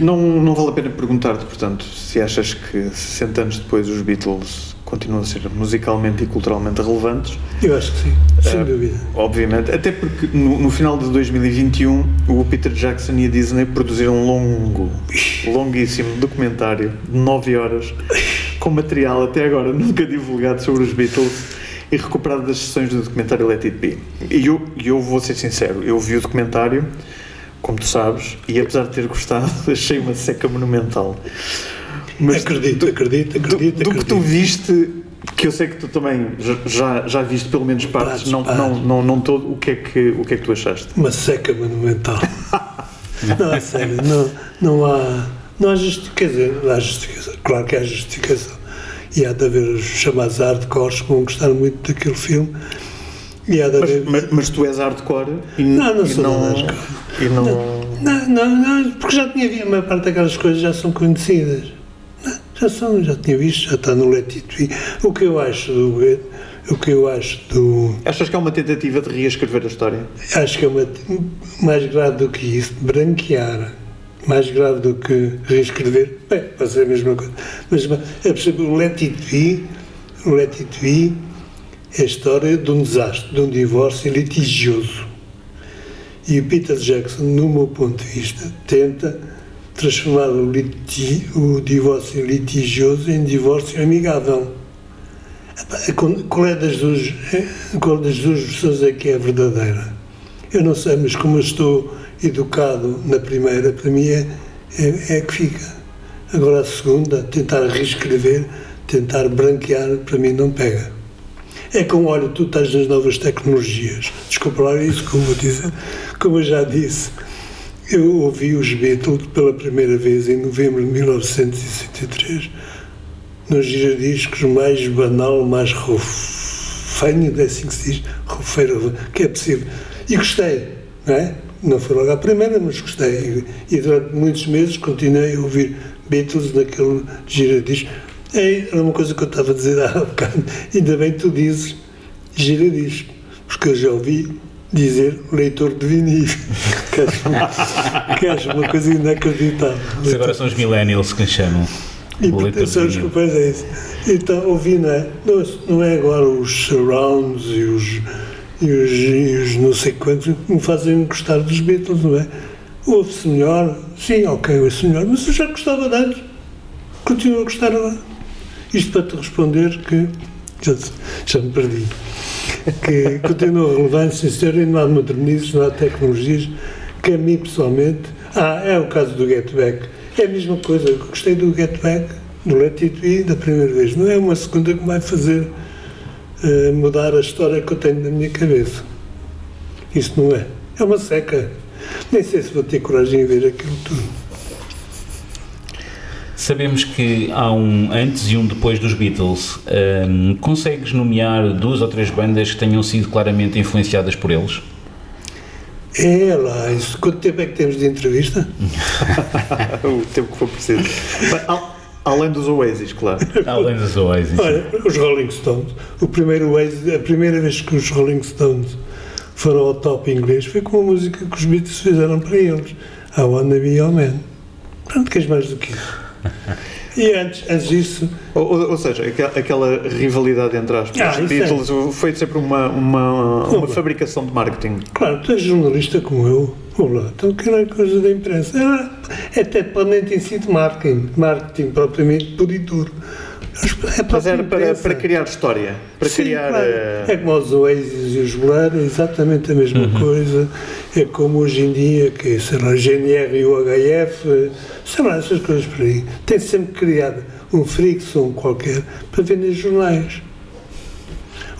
Não, não vale a pena perguntar-te, portanto, se achas que 60 anos depois os Beatles continuam a ser musicalmente e culturalmente relevantes. Eu acho que sim, sem Eh, dúvida. Obviamente, até porque no, no final de 2021 o Peter Jackson e a Disney produziram um longo, longuíssimo documentário de 9 horas com material até agora nunca divulgado sobre os Beatles e recuperado das sessões do documentário Let It Be. E eu, e eu vou ser sincero, eu vi o documentário, como tu sabes, e apesar de ter gostado, achei uma seca monumental. Acredito, acredito, do, acredito, do que tu acredito. viste, que eu sei que tu também já- já, viste pelo menos partes, não, partes. não, não, não todo, o que, é que, o que é que tu achaste? Uma seca monumental. não, a sério, não, não há. Não há justificação. Quer dizer, há justificação. Claro que há justificação. E há de haver os chamados hardcores que vão gostar muito daquele filme. E há de Mas, haver. mas, mas tu és hardcore e Não, não e sou não, hardcore. E não, Não, não, não, porque já tinha visto, a maior parte daquelas coisas já são conhecidas. Já tinha visto, já está no Let It Be. O que eu acho do. O que eu acho do. Achas que é uma tentativa de reescrever a história? Acho que é uma, mais grave do que isso, branquear, mais grave do que reescrever, bem, pode ser a mesma coisa. Mas é o Let It Be, o Let It Be é a história de um desastre, de um divórcio litigioso. E o Peter Jackson, no meu ponto de vista, tenta transformar o, liti, o divórcio litigioso em divórcio amigável. Qual- é das duas, qual das duas versões é que é verdadeira? Eu não sei, mas como eu estou educado na primeira, para mim é, é, é que fica. Agora a segunda, tentar reescrever, tentar branquear, para mim não pega. É como, olha, tu estás nas novas tecnologias. Desculpa lá isso, como eu, disse, como eu já disse. Eu ouvi os Beatles pela primeira vez em novembro de 1963 nos giradiscos mais banal, mais rufenho, é assim que se diz, rufeiro, que é possível. E gostei, não é? Não foi logo à primeira, mas gostei. E, e durante muitos meses continuei a ouvir Beatles naquele giradisco. Era uma coisa que eu estava a dizer há bocado. Ainda bem que tu dizes giradisco, porque eu já ouvi dizer leitor de vinil, que acho, uma coisa inacreditável. Isso agora são os millennials que chamam. E O leitor de são os vinil. culpados é isso. Então, ouvi, não é? Não, não é agora os surrounds e os, e os, e os não sei quantos que me fazem gostar dos Beatles, não é? Ouve-se melhor, sim, ok, ouve-se melhor, mas eu já gostava de antes. Continuo a gostar agora. Isto para te responder que já, já me perdi. Que continua relevante, sim senhor, e não há modernismos, não há tecnologias, que a mim pessoalmente. Ah, é o caso do Get Back. É a mesma coisa, eu gostei do Get Back, do Let It da primeira vez. Não é uma segunda que vai fazer eh, mudar a história que eu tenho na minha cabeça. Isso não é. É uma seca. Nem sei se vou ter coragem de ver aquilo tudo. Sabemos que há um antes e um depois dos Beatles. Ahm, consegues nomear duas ou três bandas que tenham sido claramente influenciadas por eles? É lá, isso. Quanto tempo é que temos de entrevista? o tempo que for preciso. Além dos Oasis, claro. Além dos Oasis. Olha, os Rolling Stones. O primeiro Oasis, a primeira vez que os Rolling Stones foram ao top inglês foi com uma música que os Beatles fizeram para eles. I Wanna Be Your Man. Pronto, queres mais do que isso? E antes, antes disso, Ou, ou- ou seja, aqua- aquela rivalidade entre aspas, Ah, os isso é. Foi sempre uma, uma, uma fabricação de marketing. claro, tu és jornalista como eu, olá, então que é coisa da imprensa. É, até dependente em si de marketing, marketing propriamente puro e duro. É a Mas era para, para criar história, para Sim, criar. claro. eh, É como os Oasis e os Blur, é exatamente a mesma coisa. É como hoje em dia, que sei lá, GNR e o HF, sei lá, essas coisas por aí. Tem sempre criar um fricção qualquer para vender jornais.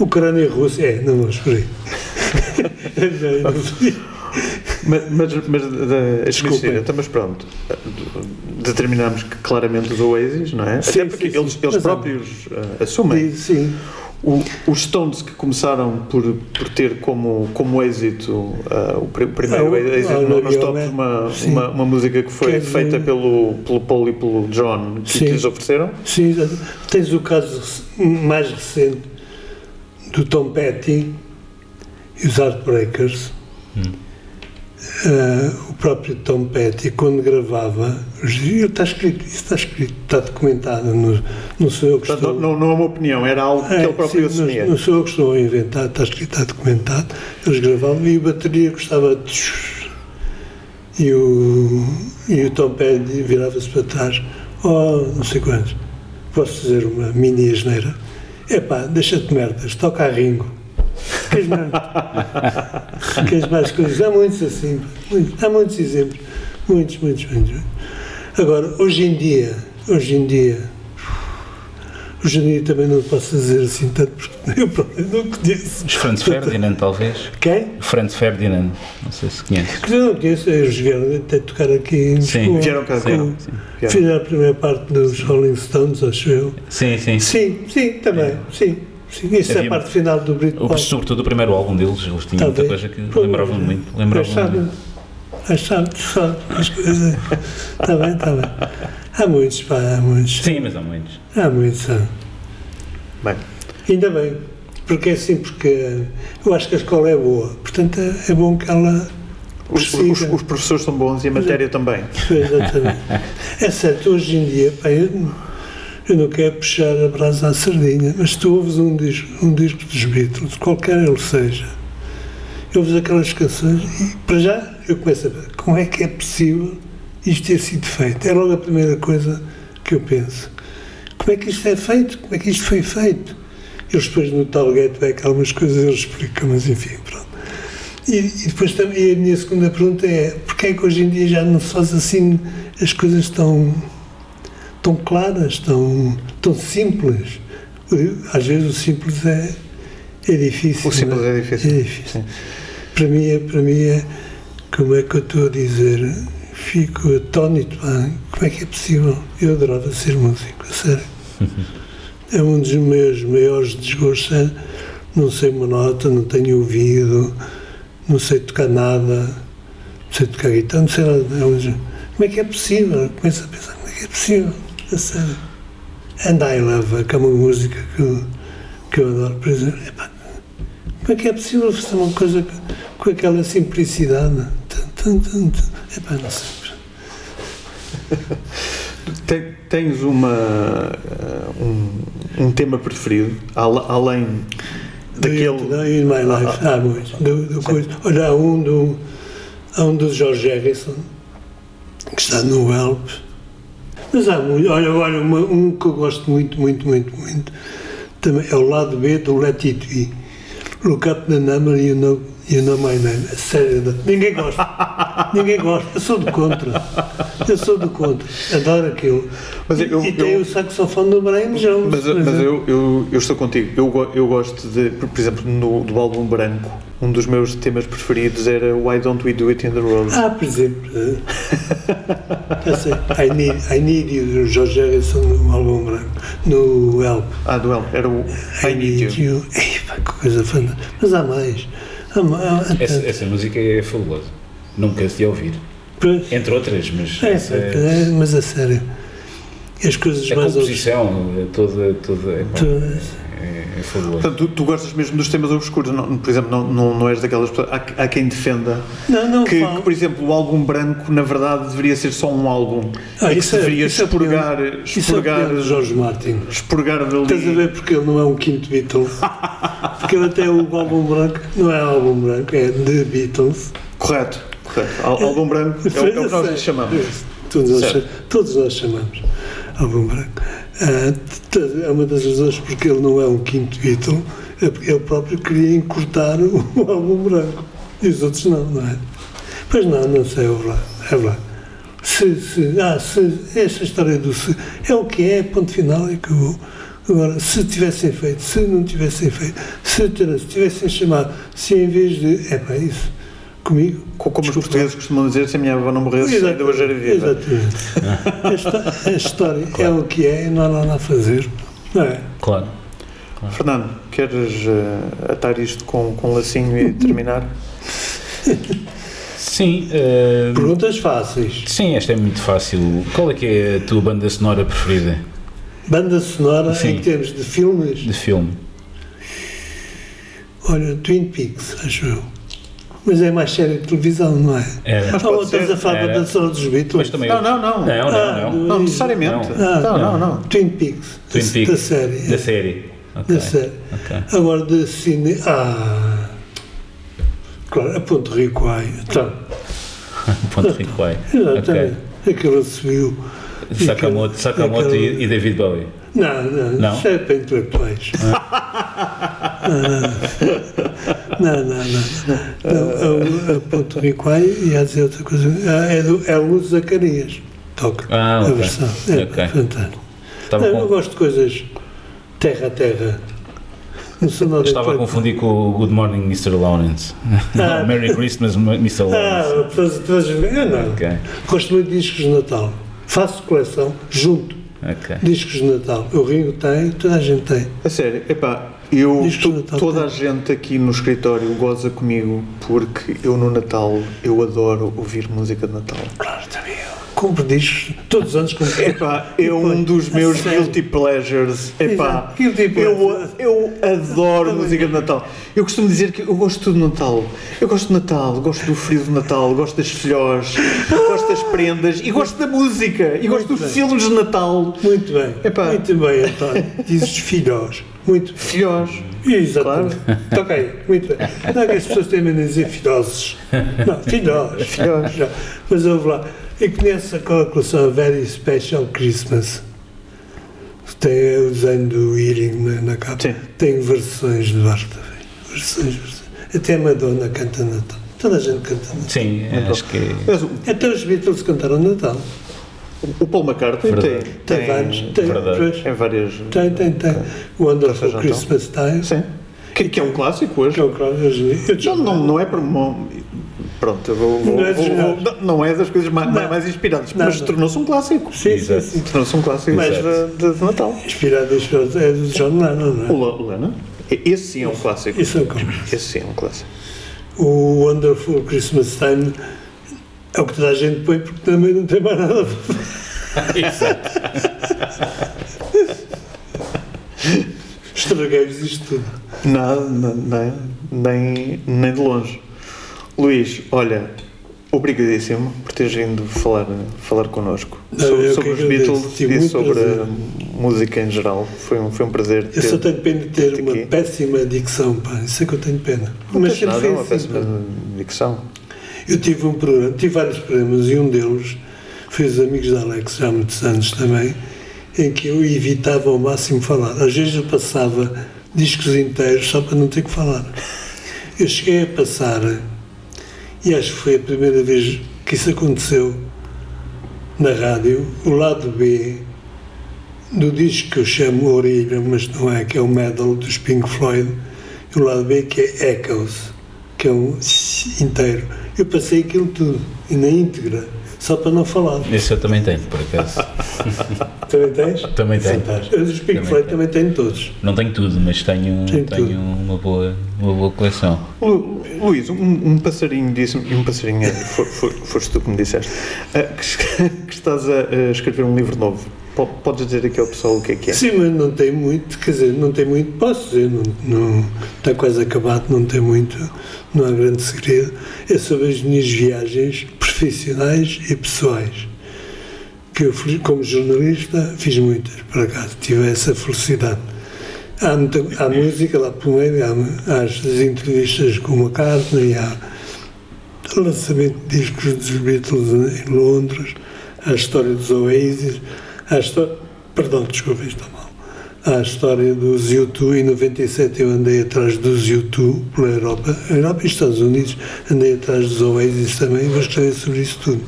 Ucrânia e Rússia, é, não vamos por aí. Não, não. Mas, mas, mas da- Desculpem. mentira, então, mas pronto, determinamos que claramente os Oasis, não é? Sim, Até porque sim, eles, sim. eles Mas, próprios eh, assumem. Sim, O- os Stones que começaram por, por ter como, como êxito ah, o, pri- o primeiro Ah, o- êxito ah, nos tops, Your uma, uma, uma música que foi Quer dizer- feita pelo, pelo Paul e pelo John que, que lhes ofereceram. sim. exato. Tens o caso mais recente do Tom Petty e os Heartbreakers. Ah, o próprio Tom Petty, quando gravava, está escrito, isso está escrito, está documentado, não, não sou eu que estou. não, não, é uma opinião, era algo que É, ele próprio sim, não- assumia. Não, sou eu que estou a inventar, está escrito, está documentado. Eles gravavam e a bateria gostava de. E o, e o Tom Petty virava-se para trás, oh, não sei quantos, posso dizer uma mini asneira? Epá, deixa-te merdas, toca a Ringo. Queres mais, coisas? Há muitos assim, muitos, há muitos exemplos, muitos, muitos, muitos. Agora, hoje em dia, hoje em dia, hoje em dia também não posso dizer assim tanto, porque eu próprio não conheço. Os Franz Ferdinand, talvez? Quem? Franz Ferdinand, não sei se conheces. Que eu não conheço, eles vieram até tocar aqui em Sim, Lisboa. vieram cá, sim. Fizeram a primeira parte dos Rolling Stones, acho eu. Sim, sim. Sim, sim, também, sim. Sim. Isso é a Havia- parte final do Britpop. sobretudo o primeiro álbum deles, eles tinham muita Talvez. coisa que Pois, lembravam muito. Lembravam sabe, muito. as coisas. Está bem, está bem. Há muitos, pá, há muitos. Sim, mas há muitos. Há muitos, há. Bem, Ainda bem, porque é assim, porque eu acho que a escola é boa, portanto é, é bom que ela os, os, os professores são bons e a matéria também. Exatamente. É certo, hoje em dia, pá, eu, eu não quero puxar a brasa à sardinha, mas tu ouves um disco, um disco dos Beatles, qualquer ele seja, ouves aquelas canções e, para já, eu começo a ver como é que é possível isto ter sido feito. É logo a primeira coisa que eu penso. Como é que isto é feito? Como é que isto foi feito? Eles depois no tal Get Back algumas coisas eles explicam, mas enfim, pronto. E, e depois também a minha segunda pergunta é porque é que hoje em dia já não se faz assim as coisas tão, tão claras, tão, tão simples? Às vezes o simples é, é difícil. O simples não é difícil. É difícil. Sim. Para mim, é, para mim é, como é que eu estou a dizer, fico atónito, como é que é possível? Eu adorava ser músico, a sério. É um dos meus maiores desgostos, é, não sei uma nota, não tenho ouvido, não sei tocar nada, não sei tocar guitarra, não sei nada. É como é que é possível? Começo a pensar, como é que é possível? A sério. And I Love, que é uma música que eu, que eu adoro, por exemplo. Epá, como é que é possível fazer uma coisa com, aquela simplicidade? Tum, tum, tum. Epá, não sei. Tens uma, eh, um, um tema preferido, al- além daquele. Do In My Life, há muitos. Do, do coisa. Olha, há um do, há um do George Harrison, que está no Help. Mas há muito. Olha, olha uma- um que eu gosto muito, muito, muito, muito. também é o lado B do Let It Be. Look up the number you know, you know my name. É sério, não- ninguém gosta. ninguém gosta. Eu sou do contra. Eu sou do contra. Adoro aquilo. Mas e, eu- e tem eu- o saxofone do Brian Jones. Mas, mas eu, eu, eu estou contigo. Eu, eu gosto de, por exemplo, no, do álbum branco, um dos meus temas preferidos era Why Don't We Do It in the Road? Ah, por exemplo. eh. I Need, I Need You, do George Harrison no álbum branco. No Help. Ah, do El, era o I, Need You. Ei, pá, que coisa fantástica. Mas há mais. Ma- há, há Essa, essa música é fabulosa. Nunca se de ouvir. Pois, Entre outras, mas é, essa é- é, mas a sério. As coisas a mais composição é toda, toda é, pá, Todas. É, é fabulosa. Portanto, tu, tu gostas mesmo dos temas obscuros, não, por exemplo, não, não, não és daquelas pessoas. Há, há quem defenda Não, não que, que, por exemplo, o álbum branco, na verdade, deveria ser só um álbum Ah, e que isso se é- deveria isso é expurgar, Isso é expurgar, opinião de Jorge Martin. expurgar dali. Estás a ver porque ele não é um quinto Beatle? Porque ele até o álbum branco não é álbum branco, é The Beatles. Correto, correto. Álbum branco é, o- é o que nós lhe chamamos. Todos nós, todos nós chamamos álbum branco. Ah, é uma das razões porque ele não é um quinto Beatle, é porque ele próprio queria encurtar o, álbum branco. E os outros não, não é? Pois não, não sei, é verdade. É verdade. Se, se, ah, se, esta história do se, é o que é, ponto final e acabou. Agora, se tivessem feito, se não tivessem feito, se, se tivessem chamado, se em vez de, é para isso, comigo, Co- Como os Desculpa. portugueses costumam dizer, se a minha avó não morresse, ainda hoje era viva. Exatamente. A, histó- a história é o que é e não há nada a fazer. Não é? Claro. Fernando, queres eh, atar isto com, com um lacinho e terminar? Sim, eh, Perguntas fáceis. sim, esta é muito fácil. Qual é que é a tua banda sonora preferida Banda sonora Sim. em termos de filmes. de filme? Olha, Twin Peaks, acho eu. Mas é mais série de televisão, não é? Era. Mas Ou pode estás a falar da sonora dos Beatles? Mas também Não, não, não. Não, Ah, não, não. Não necessariamente. Não. Ah, Não, não, não. Twin Peaks. Twin da- Peaks. Da série. Da é. série. Ok. Da série. ok. Agora de cine. Ah! Claro, a Ponto Rico ai. Então, Ponto Rico Ai. exatamente. Aquele subiu. Sakamoto, Sakamoto e, e David Bowie. Não, não, Não? isso é para intelectuais. não, não, não. não. não a, a Ponto Rico ai ia dizer outra coisa. Ah, É, do, é Luz Zacarias. Toca. Ah, a ok. versão. É Ok. fantástico. Estava, Não, eu com- gosto de coisas terra a terra. Estava a confundir com o Good Morning Mr. Lawrence. Ah. Não, Merry Christmas Mr. Lawrence. Ah, faz, eu não. Ok, Gosto muito de discos de Natal. Faço coleção, junto. Ok. Discos de Natal. O Ringo tem, toda a gente tem. A sério, epá, eu, Discos Natal toda tem. a gente aqui no escritório goza comigo porque eu no Natal, eu adoro ouvir música de Natal. Claro, também eu. Compro discos, todos os anos compro. Epá, é um dos meus guilty pleasures. Epá, guilty eu, pleasures. eu adoro música de Natal. Eu costumo dizer que eu gosto de Natal. Eu gosto de Natal, gosto do frio de Natal, gosto das filhós, gosto das prendas e gosto da música e gosto dos filmes de Natal. Muito bem. Epá. Muito bem, António. Dizes filhós. Muito. Filhós. Exatamente. Ok, muito bem. Não é que as pessoas têm medo de dizer filhosos. Não, filhós. Filhós. Não. Mas ouve lá. E conhece aquela coleção Very Special Christmas? Tem o desenho do Earring na, na capa. Sim. Tem versões de da Gama. Versões, versões. Até a Madonna canta Natal. Toda a gente canta Natal. Sim, acho que. Mas o- Até os Beatles cantaram Natal. o Paul McCartney tem, Verdade. Tem, vários. Tem, pois. tem várias. tem, tem, tem. Wonderful Ou seja, Christmas Time. Sim. Que, que é um clássico hoje. Que é o claro, hoje- eu Não, não, não é para uma. Pronto, eu vou, vou- Não é vou- vou- não é das coisas mais, Não. mais inspiradas, Não, mas tornou-se um clássico. Sim, sim, sim. Tornou-se um clássico Mas- de, de- de Natal. Inspirado, inspirado é do John Lennon, não é? O Le- o Lennon? Esse sim é um clássico. Isso é o que- Esse sim é um clássico. O Wonderful Christmas Time é o que toda a gente põe porque também não tem mais nada a fazer. Exato. Estraguei-vos isto tudo. Nada, nem, nem de longe. Luís, olha, obrigadíssimo por teres vindo falar, falar connosco Não, sobre, sobre os. Beatles e sobre prazer. a música em geral. Foi um, foi um prazer Eu só tenho pena de ter ter uma aqui. péssima dicção, pá. Isso é que eu tenho pena. Mas sempre nada, foi uma assim, péssima pá. dicção. Eu tive um programa, tive vários programas e um deles foi os Amigos da Alex, já há muitos anos também, em que eu evitava ao máximo falar. Às vezes eu passava discos inteiros só para não ter que falar. Eu cheguei a passar, e acho que foi a primeira vez que isso aconteceu na rádio, o lado B do disco que eu chamo Orelha, mas não é, que é o Medal dos Pink Floyd, e o lado B que é Echoes, que é um inteiro. Eu passei aquilo tudo, e na íntegra, só para não falar. Esse eu também tenho, por acaso. Também tens? Também tenho. Fantástico. Os Pink Também Floyd tenho. também tenho todos. Não tenho tudo, mas tenho, Tem tenho tudo. uma, boa, uma boa coleção. Lu- Luís, um, um passarinho disse-me, e um passarinho for, for, foste tu que me disseste, ah, que, que estás a, a escrever um livro novo. Po- Podes dizer aqui ao pessoal o que é que é? Sim, mas não tem muito, quer dizer, não tem muito, posso dizer, não, não- está quase acabado, não tem muito, não há grande segredo. É sobre as minhas viagens profissionais e pessoais. Que eu, como jornalista, fiz muitas, por acaso, tive essa felicidade. Há, muita, há música lá pelo meio, há, há as entrevistas com o McCartney, há o lançamento de discos dos Beatles em Londres, a história dos Oasis, a história. Perdão, desculpa, está a história dos U2. Em 97 eu andei atrás dos U2 pela Europa, Europa e Estados Unidos, andei atrás dos Oasis também vou escrever sobre isso tudo.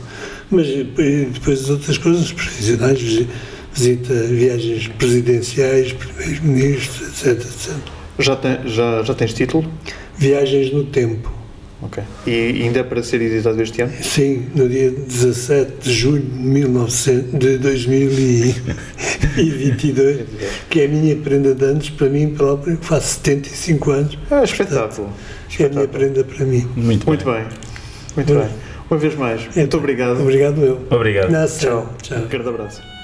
Mas depois, depois as outras coisas profissionais, visi- visita viagens presidenciais, primeiros-ministros, etc, etc. Já, tem- já, já tens título? Viagens no tempo. Ok. E ainda é para ser editado este ano? Sim, no dia 17 de junho de, 1900, de 2022, que é a minha prenda de anos para mim próprio, que faço 75 anos, Ah, espetáculo. que é a minha prenda para mim. Muito, Muito bem. bem. Muito bem. Uma vez mais, muito obrigado. Obrigado eu. Obrigado. Nossa, Tchau. tchau. Um grande abraço.